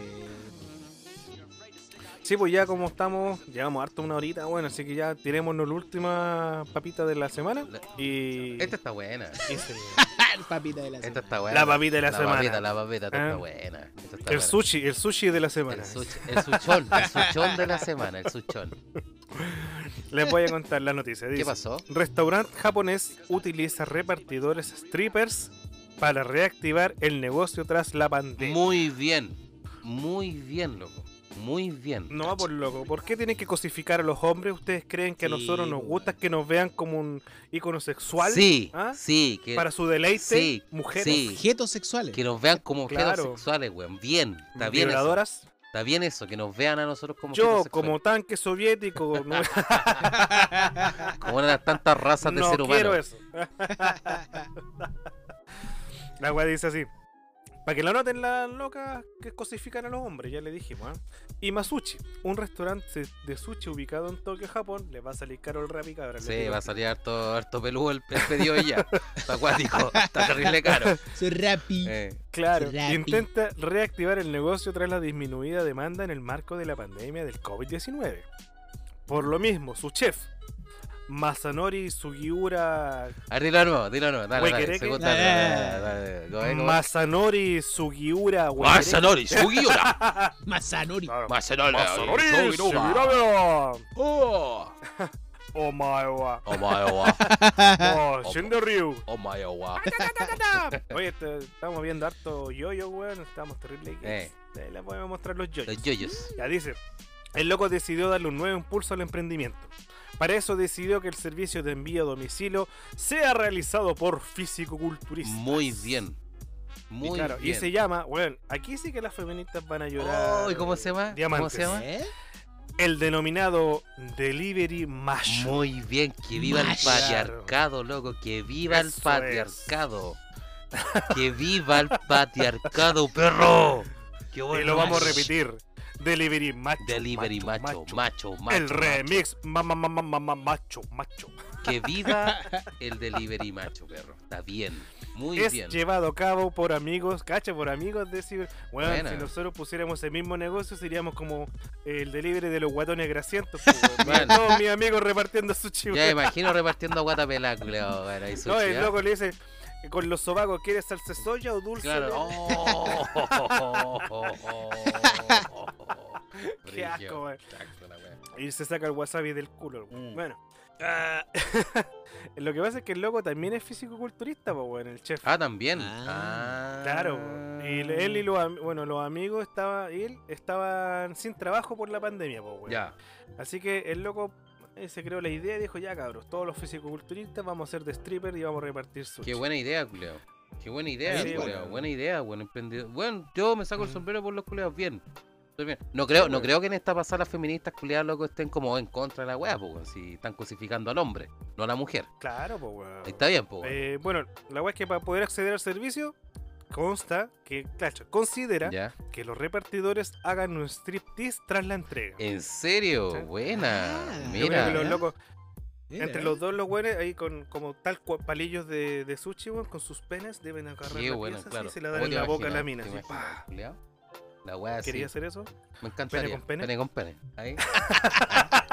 Sí, pues ya como estamos, llevamos harto una horita, bueno, así que ya tirémonos la última papita de la semana. La- Y. Esta está buena. y se- El papita de la Esta semana. está buena. La papita de la semana. papita, la papita, esta Ah. está buena. esta está el buena. sushi, el sushi de la semana. El, such- el suchón, el suchón de la semana, el suchón. Les voy a contar la noticia. ¿Qué pasó? Restaurante japonés utiliza repartidores strippers para reactivar el negocio tras la pandemia. Muy bien, muy bien, loco. Muy bien. No va por loco. ¿Por qué tienen que cosificar a los hombres? ¿Ustedes creen que a nosotros nos gusta que nos vean como un ícono sexual? Sí, ¿Ah? sí, que, Para su deleite, Sí, mujeres sí. Objetos sexuales. que nos vean como objetos Claro. sexuales, weón. Bien, está bien eso. Está bien eso, que nos vean a nosotros como Yo, como tanque soviético, no, Como una de las tantas razas de no ser humano. quiero eso. La weá dice así. Para que lo noten las locas que cosifican a los hombres, ya le dijimos. ¿eh? Y Masuchi, un restaurante de sushi ubicado en Tokio, Japón. Le va a salir caro el rap y cabra. le Sí, va a salir harto, harto peludo el, el pedido y ya. Está acuático, está terrible caro. Soy Rappi. Eh, Claro, intenta reactivar el negocio tras la disminuida demanda en el marco de la pandemia del COVID-19. Por lo mismo, su chef, Masanori Sugiura A ver, dilo nuevo, dilo nuevo. Dale, dale, ¿querés que- segunda, Dale, dale. Masanori Sugiura. Masanori, Sugiura. Masanori. Masanori, Masanori Sugiura. Sugiura Oh, Omae wa omae wa, Oh, Shindo Ryu omae wa. Oye, este, estamos viendo harto yoyo, weón. Estamos terrible. Eh. Eh, voy a mostrar los yoyos. Los yoyos. Ya dice, el loco decidió darle un nuevo impulso al emprendimiento. Para eso decidió que el servicio de envío a domicilio sea realizado por físico-culturistas. Muy bien. Muy y, claro, bien. y se llama, bueno, aquí sí que las feministas van a llorar. Oh, ¿y cómo se llama? ¿Cómo se llama? ¿Eh? El denominado Delivery Mash. Muy bien, que viva el patriarcado, loco, que viva el es. patriarcado. Que viva el patriarcado, perro. Qué y lo vamos a repetir. Delivery Macho. Delivery macho, macho, macho. El remix. ma- ma- ma- ma- ma- ma- macho, macho. Que viva el delivery macho, perro. Está bien. Muy es bien. llevado a cabo por amigos, cacha, por amigos de ciber. Bueno, Buena. si nosotros pusiéramos el mismo negocio, seríamos como el delivery de los guatones grasientos. pues, Bueno. Todos mis amigos repartiendo su chivo. Ya me imagino repartiendo guata pelá, No, sushi, el loco le dice, con los sobacos, ¿quieres salsa soya o dulce? Claro. Oh. Asco, weón. Qué asco la wea. Y se saca el wasabi del culo. Mm. Bueno. ah, lo que pasa es que el loco también es físico-culturista, pues, bueno, el chef. Ah, también. Ah, Ah. Claro, y él y los, bueno, los amigos estaba, él estaban sin trabajo por la pandemia, pues, weón. Ya. Así que el loco eh, se creó la idea y dijo, ya cabros, todos los fisicoculturistas vamos a ser de stripper y vamos a repartir sushi. Qué buena idea, culeo. Qué buena idea, Sí, culeo. bueno. Buena idea, buen emprendedor. Bueno, yo me saco el Mm. sombrero por los culeos, bien. No creo, no creo que en esta pasada las feministas culeadas loco estén como en contra de la wea, pues, si están cosificando al hombre, no a la mujer. Claro, pues, weón. Está bien, pues. Eh, bueno, la weá es que para poder acceder al servicio, consta que, claro, considera Ya. que los repartidores hagan un striptease tras la entrega. ¿En serio? Sí. Buena. Ah, Mira. los locos, Mira. entre los dos los güeyes, ahí con como tal palillos de, de sushi, con sus penes, deben agarrar Qué la pieza así claro. y se la ¿Cómo dan en la boca a la mina. ¿Te así, imaginas, ¡pah! culiao? La wea así. ¿Quería hacer eso? Me encantaría. con pene? Pene con pene. Ahí.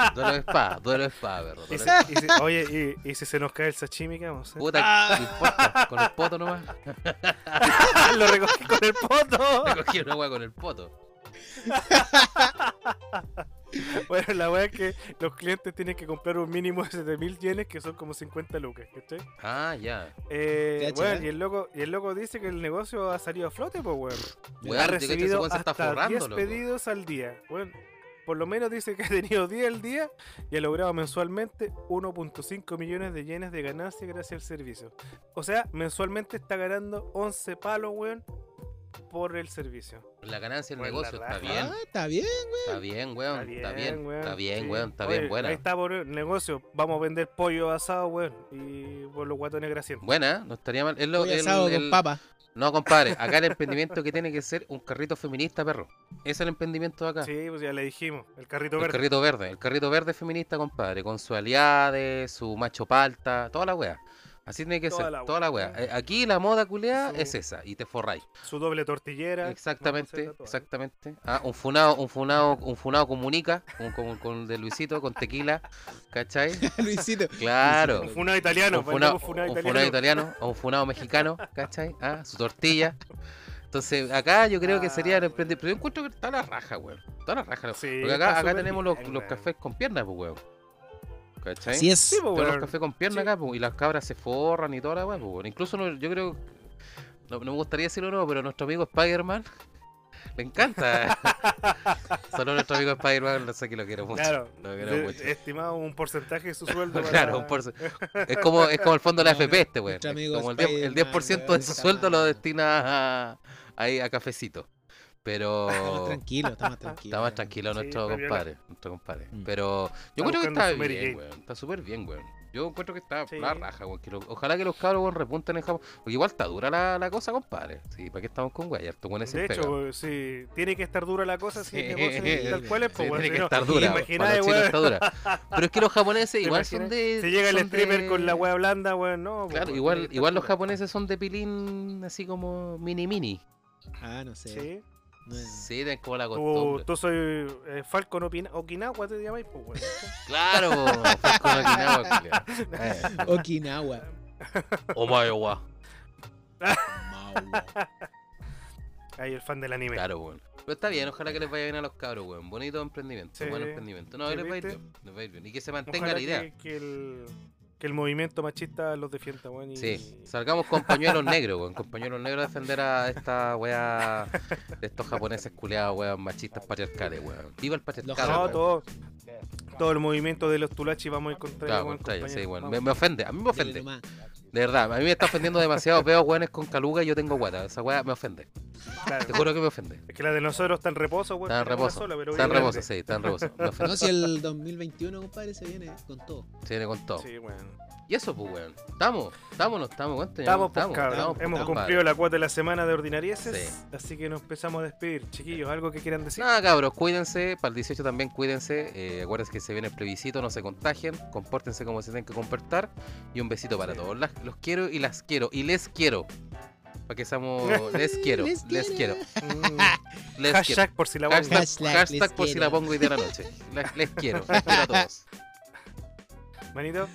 Ah, Duelo de espada, duelo de espada, perro. Y duelo si- de espada. y si- oye, y, y si se nos cae el sashimi, ¿qué vamos a hacer? Puta, no importa, con el poto nomás. lo recogí con el poto. Me cogí una wea con el poto. Bueno, la weá es que los clientes tienen que comprar un mínimo de 7000 yenes, que son como 50 lucas, ¿cachai? Ah, ya. Eh, bueno, ¿eh? y el loco, y el loco dice que el negocio ha salido a flote, pues weón. Weón, ha recibido weón se está hasta forrando, 10 loco. pedidos al día. Bueno, por lo menos dice que ha tenido 10 al día y ha logrado mensualmente 1.5 millones de yenes de ganancia gracias al servicio. O sea, mensualmente está ganando 11 palos, weón, por el servicio. La ganancia del negocio está bien. Ah, está bien. Está bien, weón. Está bien. weón, Está bien, weón. Está bien, buena. Ahí está por el negocio. Vamos a vender pollo asado, weón. Y por los guatones grasientos. Buena, no estaría mal. Es lo- Pollo el- asado con el- papa. No, compadre, acá el emprendimiento que tiene que ser un carrito feminista, perro. Ese es el emprendimiento de acá. Sí, pues ya le dijimos. El carrito El verde. carrito verde, el carrito verde feminista, compadre, con su aliade, su macho palta, toda la wea. Así tiene que Toda ser, la toda la wea. wea. Eh, Aquí la moda culeada Su- es esa, y te forráis. Su doble tortillera. Exactamente, toda. exactamente. Ah, un funado, un funado, un funado comunica, con, con, con de Luisito, con tequila, ¿cachai? Luisito. Claro. Un funado italiano. un funado, vendemos funado un italiano. funado italiano o un funado mexicano, ¿cachai? Ah, su tortilla. Entonces, acá yo creo que sería el Ah, emprendimiento. Pero yo encuentro que está la raja, weón. Está la raja. Sí, Porque acá, acá tenemos los, bien, los weón. cafés con piernas, pues, weón. ¿Cachai? Así es. Sí, pues, Tenemos weón. café con piernas Sí. acá, pues, y las cabras se forran y toda la weá, pues, weón. Incluso no- yo creo. No, no me gustaría decirlo no, pero nuestro amigo Spider-Man le encanta. Solo nuestro amigo Spider-Man, no sé que lo quiero mucho. Claro. Lo quiero de- mucho. estimado un porcentaje de su sueldo. Claro, para- un porce- es como es como el fondo de la FP este, weón. Como el 10%, el 10 Spider-Man, de su sueldo lo destina a, ahí a cafecito. Pero Estamos tranquilos, estamos tranquilos. está más tranquilo Sí, nuestro compadre, nuestro compadre. Mm. Pero yo creo que está bien, weón. Está súper bien, weón. Yo encuentro que está Sí. la raja, weón. que lo- ojalá que los cabros weón, repunten en Japón. Porque igual está dura la, la cosa, compadre. Sí, ¿para qué estamos con weón De pega. hecho, sí, tiene que estar dura la cosa si el negocio Sí, tal cual es, Sí, pues, tiene si que no, estar dura. chinos weón. está dura. Pero es que los japoneses ¿Te igual son de. Si llega el de- con la wea blanda, weón, no. pues, Claro, weón, igual, igual los japoneses son de pilín así como mini mini. Ah, no sé. Sí. Sí, tienen como la Tú, costumbre. tú soy eh, Falcon Opina- Okinawa, te llamáis, pues, weón. Claro, fue con Okinawa. Eh, Okinawa. Omae wa. Maua. Ahí el fan del anime. Claro, weón. Pero está bien, ojalá que les vaya bien a los cabros, weón. Bonito emprendimiento, Sí. buen emprendimiento. No, Sí, les va a ir bien, les va a ir bien. Y que se mantenga Ojalá la idea. que, que el, que el movimiento machista los defienda, weón. Y... Sí, salgamos con pañuelos negros, weón. Con pañuelos negros a defender a esta weá de estos japoneses culeados, weón, machistas patriarcales, weón. Viva el patriarcado. No, todo, todo el movimiento de los tulachi vamos a encontrar. Claro, weón, contra ellos, sí, compañero. weón. Me, ofende, a mí me Dele ofende. De verdad, a mí me está ofendiendo demasiado. Veo weones con caluga y yo tengo guata. Esa weá me ofende. Claro. Te juro que me ofende. Es que la de nosotros está en reposo, weón. Está en reposo. sola, pero Está en reposo, sí, está en reposo. Me ofende. No, si el 2021, compadre, se viene con todo. Se viene con todo. Sí, weón. Y eso, pues, weón. Estamos, estamos, no estamos, ¿cuánto Estamos, pues, cabrón. estamos, Hemos compadre. cumplido la cuota de la semana de ordinarieses. Sí. Así que nos empezamos a despedir. Chiquillos, ¿algo que quieran decir? Nada, cabros, cuídense. Para el 18 también cuídense. Eh, acuérdense que se viene el plebiscito, no se contagien. Compórtense como se tienen que comportar. Y un besito para Sí. todos. Las- los quiero y las quiero. Y les quiero. Para que seamos. Les quiero. Les Les quiero. Mm, Les quiero. hashtag por si la pongo. Hashtag, Hashtag hashtag por si quiero. la pongo hoy de la noche. Les, les quiero. Les quiero a todos. Manito,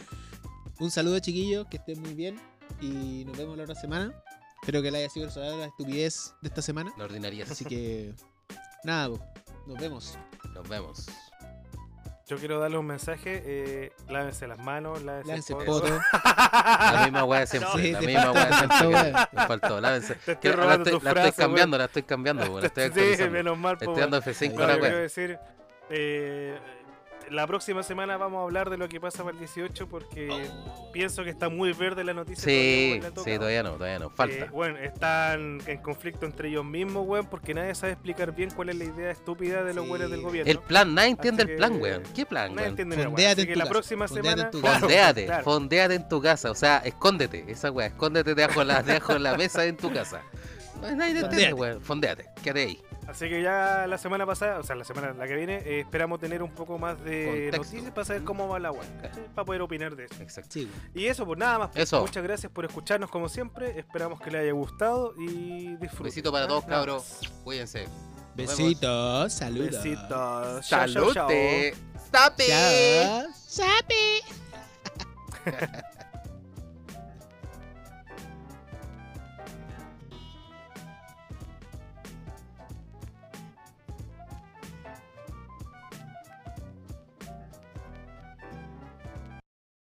Un saludo, chiquillos, que estén muy bien. Y nos vemos la otra semana. Espero que le haya sido el solar la estupidez de esta semana. La ordinaria. Así que, nada, po, nos vemos. Nos vemos. yo quiero darle un mensaje. Eh, lávense las manos, lávense, Lávense el poto. poto. La misma weá de siempre. Sí, la misma weá siempre. Me faltó. Lávense. Te Que estoy la, estoy, tu la estoy frase, cambiando, la estoy cambiando. La estoy Sí, menos mal, Estoy weón. dando F5 No, a la yo quiero weá. decir, eh, la próxima semana vamos a hablar de lo que pasa para el 18 porque pienso que está muy verde la noticia. Sí, todavía, sí, todavía no, todavía no. Eh, Falta. bueno, están en conflicto entre ellos mismos, weón, porque nadie sabe explicar bien cuál es la idea estúpida de los Sí. weones del gobierno. El plan, nadie entiende Así el plan, weón. ¿Qué plan, Nadie weón? entiende nada, weón. Así que la próxima semana. en tu casa. Fondéate, claro. fondéate en tu casa. O sea, escóndete, esa weá. Escóndete debajo de la, debajo de la mesa en tu casa. No, nadie te entiende, weón. Fondéate, quédate ahí. Así que ya la semana pasada, o sea, la semana la que viene, eh, esperamos tener un poco más de Contexto. noticias para saber cómo va la ¿cachai? para poder opinar de eso. Exacto. Sí, Y eso, pues nada más. pues, Eso. Muchas gracias por escucharnos como siempre. Esperamos que les haya gustado y disfruten. Besito para ¿ah? todos, Nada cabros. más. Cuídense. Besitos, saludos. Besitos. Chao, chao, chao. Salute. Stop it. Chao. Sape.